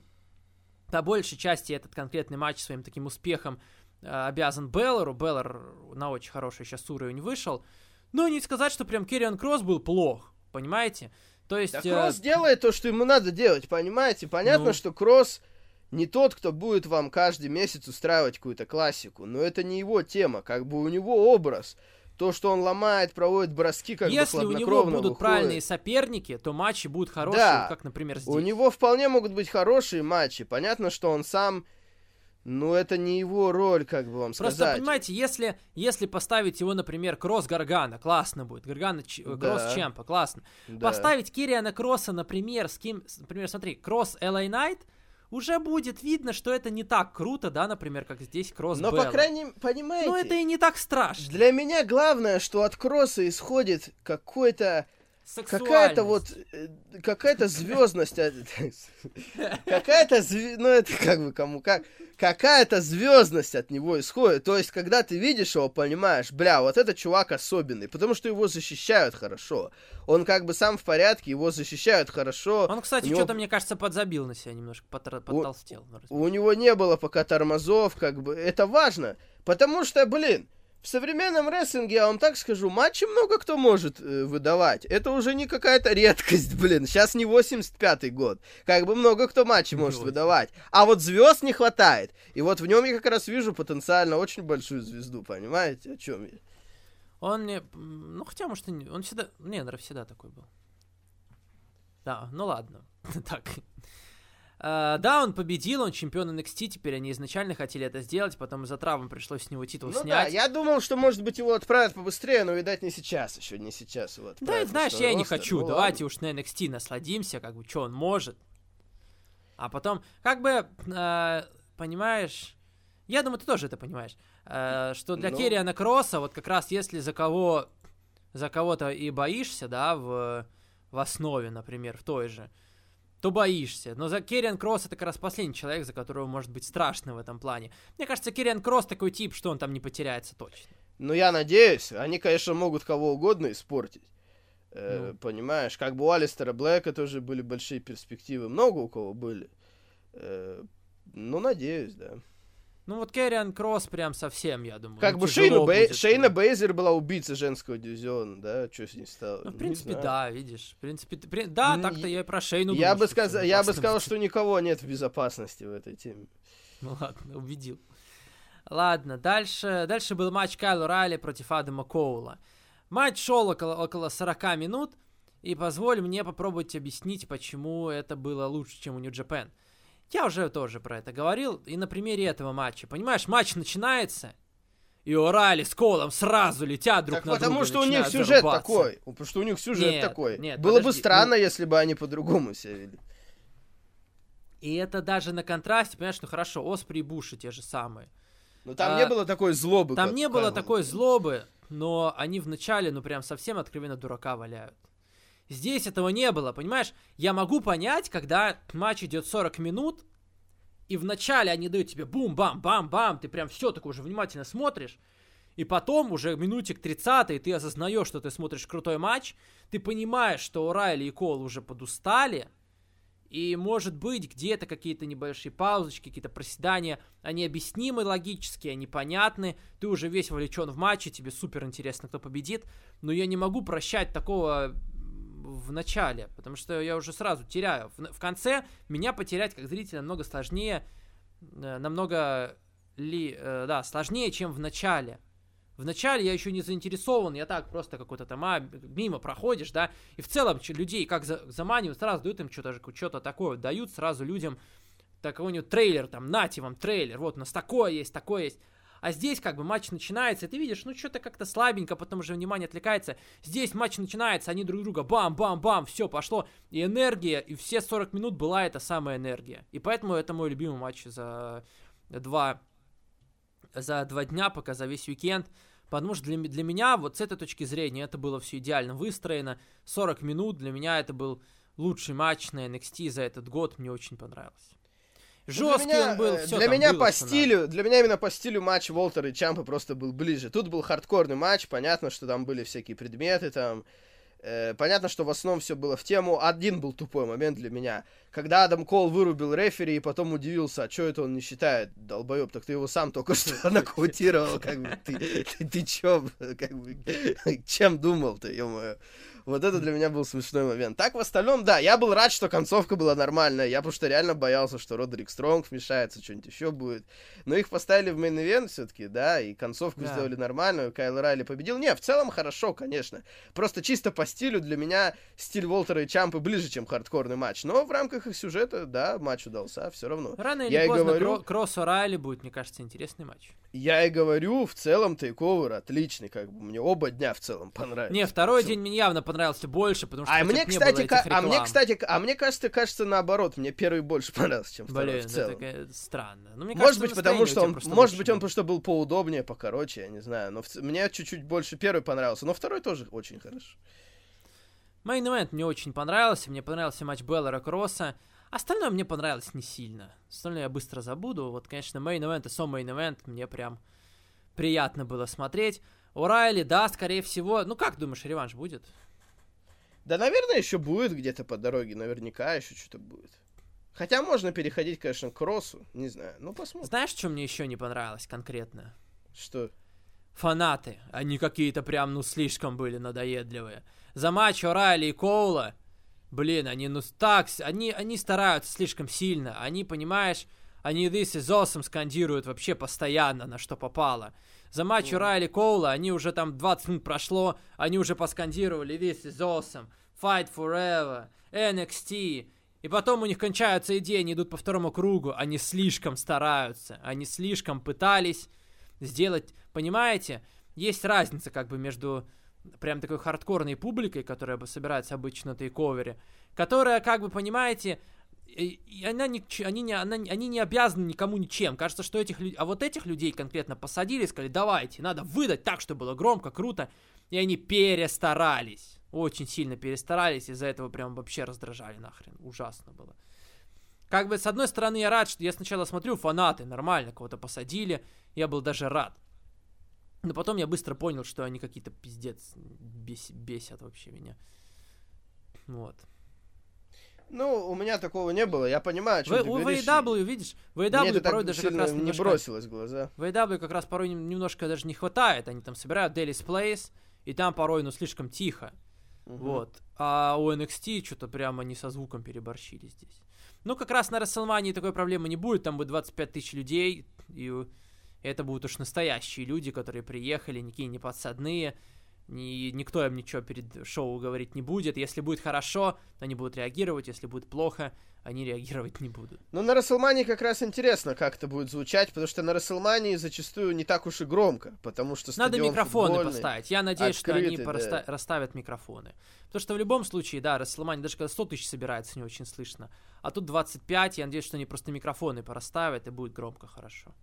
по большей части этот конкретный матч своим таким успехом э, обязан Беллару. Беллар на очень хороший сейчас уровень вышел. Но не сказать, что прям Керриан Кросс был плох, понимаете? То есть... Да э, Кросс делает то, что ему надо делать, понимаете? Понятно, Ну. что Кросс не тот, кто будет вам каждый месяц устраивать какую-то классику, но это не его тема, как бы у него образ. То, что он ломает, проводит броски, как если бы у него будут выходит. правильные соперники, то матчи будут хорошие, Да. как, например, здесь. У него вполне могут быть хорошие матчи. Понятно, что он сам... Ну, это не его роль, как бы вам Просто, сказать. понимаете, если, если поставить его, например, Кросс Гаргана, классно будет. Гаргана, Ч- э, Да. Кросс Чемпа, классно. Да. Поставить Кириана Кросса, например, с кем... Например, смотри, Кросс LA Найт, уже будет видно, что это не так круто, да, например, как здесь Кросс Но, Белла. по крайней мере, понимаете... Ну, это и не так страшно. Для меня главное, что от кросса исходит какой-то какая-то вот э, какая-то звездность, от- какая-то ну это как бы кому как какая-то звездность от него исходит. То есть, когда ты видишь его, понимаешь, бля, вот этот чувак особенный, потому что его защищают хорошо. Он как бы сам в порядке, его защищают хорошо. Он, кстати, у него- что-то, мне кажется, подзабил на себя немножко, потр- подтолстел. ну, раз- У него не было пока тормозов, как бы это важно, потому что, блин, в современном рестлинге, я вам так скажу, матчи много кто может э, выдавать. Это уже не какая-то редкость, блин. Сейчас не 85-й год. Как бы много кто матчи может выдавать. А вот звезд не хватает. И вот в нем я как раз вижу потенциально очень большую звезду, понимаете, о чем я? Он мне... Ну, хотя, может, и не... Он всегда... Не, наверное, всегда такой был. Да, ну ладно. так. А, да, он победил, он чемпион NXT, теперь они изначально хотели это сделать, потом из-за травмы пришлось с него титул Ну да, снять. я думал, что, может быть, его отправят побыстрее, но, видать, не сейчас еще, не сейчас его Да, знаешь, я и не хочу. Ну, Давайте ладно. уж на NXT насладимся, как бы, что он может. А потом, как бы, э, понимаешь, я думаю, ты тоже это понимаешь, э, что для Ну. Керриана Кросса, вот как раз если за кого, за кого-то и боишься, да, в, в основе, например, в той же, то боишься. Но за Керриан Кросс это как раз последний человек, за которого может быть страшно в этом плане. Мне кажется, Керриан Кросс такой тип, что он там не потеряется точно. Ну, я надеюсь, они, конечно, могут кого угодно испортить. Э, Ну. Понимаешь, как бы у Алистера Блэка тоже были большие перспективы. Много у кого были. Э, ну, надеюсь, да. Ну вот Керриан Кросс прям совсем, я думаю. Как ну, бы Шейна, Бей-. Шейна Бейзер была убийца женского дивизиона, да? Что с ней стало? Ну, в принципе, да, видишь. В принципе, при- да, Ну, так-то я- и про Шейну Я бы, сказал, я бы сказал, что никого нет в безопасности в этой теме. Ну ладно, убедил. Ладно, дальше, дальше был матч Кайло Райли против Адама Коула. Матч шел около, около 40 минут, и позволь мне попробовать объяснить, почему это было лучше, чем у Japan. Я уже тоже про это говорил, и на примере этого матча. Понимаешь, матч начинается, и Орали с Колом сразу летят друг Так на потому друга. что у них сюжет зарубаться. такой. Потому что у них сюжет Нет, такой. нет, Было бы подожди, странно, ну- если бы они по-другому себя вели. И это даже на контрасте, понимаешь, ну хорошо, Оспри и Буши те же самые. Но там А, не было такой злобы. Там не было такой злобы, но они вначале, ну прям совсем откровенно дурака валяют. Здесь этого не было, понимаешь? Я могу понять, когда матч идет 40 минут, и вначале они дают тебе бум-бам-бам-бам, ты прям все такое уже внимательно смотришь, и потом уже минутик 30 ты осознаешь, что ты смотришь крутой матч, ты понимаешь, что Райли и Кол уже подустали, и, может быть, где-то какие-то небольшие паузочки, какие-то проседания, они объяснимы логически, они понятны, ты уже весь вовлечен в матче, тебе супер интересно, кто победит, но я не могу прощать такого в начале, потому что я уже сразу теряю. В, в конце меня потерять как зрителя намного сложнее, э, намного ли, э, да, сложнее, чем в начале. В начале я еще не заинтересован, я так просто какой-то там а, мимо проходишь, да, и в целом людей как за- заманивают, сразу дают им что-то что-то такое, дают сразу людям такой-нибудь трейлер, там, нате вам трейлер, вот у нас такое есть, такое есть. А здесь как бы матч начинается, и ты видишь, ну что-то как-то слабенько, потом уже внимание отвлекается. Здесь матч начинается, они друг друга бам-бам-бам, все пошло. И энергия, и все 40 минут была эта самая энергия. И поэтому это мой любимый матч за два, за два дня, пока за весь уикенд. Потому что для, для меня, вот с этой точки зрения, это было все идеально выстроено. 40 минут для меня это был лучший матч на NXT за этот год, мне очень понравилось. Жесткий для меня, он был, э, все Для меня по стилю, для меня именно по стилю матч Волтера и Чампа просто был ближе. Тут был хардкорный матч, понятно, что там были всякие предметы, там... э, понятно, что в основном все было в тему. Один был тупой момент для меня. Когда Адам Кол вырубил рефери и потом удивился, а что это он не считает, долбоеб, так ты его сам только что нокаутировал, как бы, ты, ты, ты чё, как бы, чем думал ты, ё Вот это для меня был смешной момент. Так, в остальном, да, я был рад, что концовка была нормальная. Я потому что реально боялся, что Родерик Стронг вмешается, что-нибудь еще будет. Но их поставили в main event все-таки, да, и концовку Да. сделали нормальную. Кайл Райли победил. Не, в целом хорошо, конечно. Просто чисто по стилю для меня стиль Волтера и Чампы ближе, чем хардкорный матч. Но в рамках их сюжета, да, матч удался, все равно. Рано или Я поздно говорю- Кро- Кросс Райли будет, мне кажется, интересный матч. Я и говорю, в целом тейковер отличный, как бы мне оба дня в целом понравились. Не, второй Всё. день мне явно понравился больше, потому что А мне, не кстати, этих а мне, кстати, а мне кажется, кажется наоборот, мне первый больше понравился, чем второй Блин, в целом. это странно. Ну, мне Может кажется, быть, потому что он, просто может лучше быть, он что был поудобнее, покороче, я не знаю. Но в мне чуть-чуть больше первый понравился, но второй тоже очень хорошо. Мейн Event мне очень понравился, мне понравился матч Беллера Кросса. Остальное мне понравилось не сильно. Остальное я быстро забуду. Вот, конечно, Мейн Event и сам Мейн Event мне прям приятно было смотреть. У Райли, да, скорее всего. Ну, как думаешь, реванш будет? Да, наверное, еще будет где-то по дороге, наверняка еще что-то будет. Хотя можно переходить, конечно, к кроссу, не знаю, ну посмотрим. Знаешь, что мне еще не понравилось конкретно? Что? Фанаты. Они какие-то прям, ну, слишком были надоедливые. За матч Орайли и Коула, блин, они, ну, так, они, они стараются слишком сильно. Они, понимаешь, они This is awesome скандируют вообще постоянно, на что попало. За матч Мгм. Орайли и Коула, они уже там 20 минут прошло, они уже поскандировали This is awesome, Fight Forever, NXT. И потом у них кончаются идеи, они идут по второму кругу. Они слишком стараются, они слишком пытались сделать, понимаете? Есть разница как бы между прям такой хардкорной публикой, которая собирается обычно на тейковере, которая, как бы, понимаете, и, она ч- они, не, она, не- они не обязаны никому ничем. Кажется, что этих людей... А вот этих людей конкретно посадили и сказали, давайте, надо выдать так, чтобы было громко, круто. И они перестарались. Очень сильно перестарались, из-за этого прям вообще раздражали нахрен. Ужасно было. Как бы, с одной стороны, я рад, что я сначала смотрю, фанаты нормально кого-то посадили. Я был даже рад. Но потом я быстро понял, что они какие-то пиздец бес- бесят вообще меня. Вот. Ну, у меня такого не было, я понимаю, о чем В, ты у говоришь. Видишь, в это порой даже как раз не немножко... бросилось в глаза. В как раз порой нем- немножко даже не хватает. Они там собирают Daily's Place, и там порой, ну, слишком тихо. Мгм. Вот. А у NXT что-то прямо они со звуком переборщили здесь. Ну, как раз на WrestleMania такой проблемы не будет, там будет 25 тысяч людей, И это будут уж настоящие люди, которые приехали, никакие не подсадные, ни, никто им ничего перед шоу говорить не будет. Если будет хорошо, они будут реагировать, если будет плохо, они реагировать не будут. Ну, на Расселмании как раз интересно, как это будет звучать, потому что на Расселмании зачастую не так уж и громко, потому что Надо микрофоны поставить. Я надеюсь, открытый, что они да. расставят микрофоны. Потому что в любом случае, да, Расселмани, даже когда 100 тысяч собирается, не очень слышно. А тут 25, я надеюсь, что они просто микрофоны пораставят, и будет громко хорошо.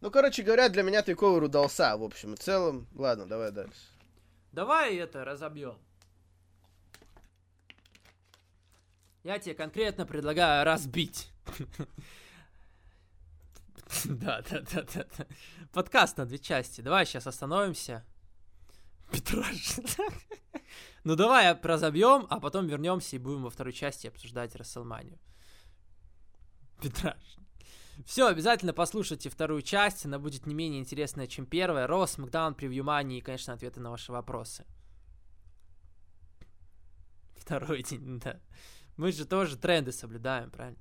Ну, короче говоря, для меня Тейковер удался, в общем и целом. Ладно, давай дальше. Давай это разобьем. Я тебе конкретно предлагаю разбить. Да, да, да, да, да. Подкаст на две части. Давай сейчас остановимся. Петраж. Ну давай разобьем, а потом вернемся и будем во второй части обсуждать Расселманию. Петраж. Все, обязательно послушайте вторую часть, она будет не менее интересная, чем первая. Рос, Макдаун, превью Мани и, конечно, ответы на ваши вопросы. Второй день, да. Мы же тоже тренды соблюдаем, правильно?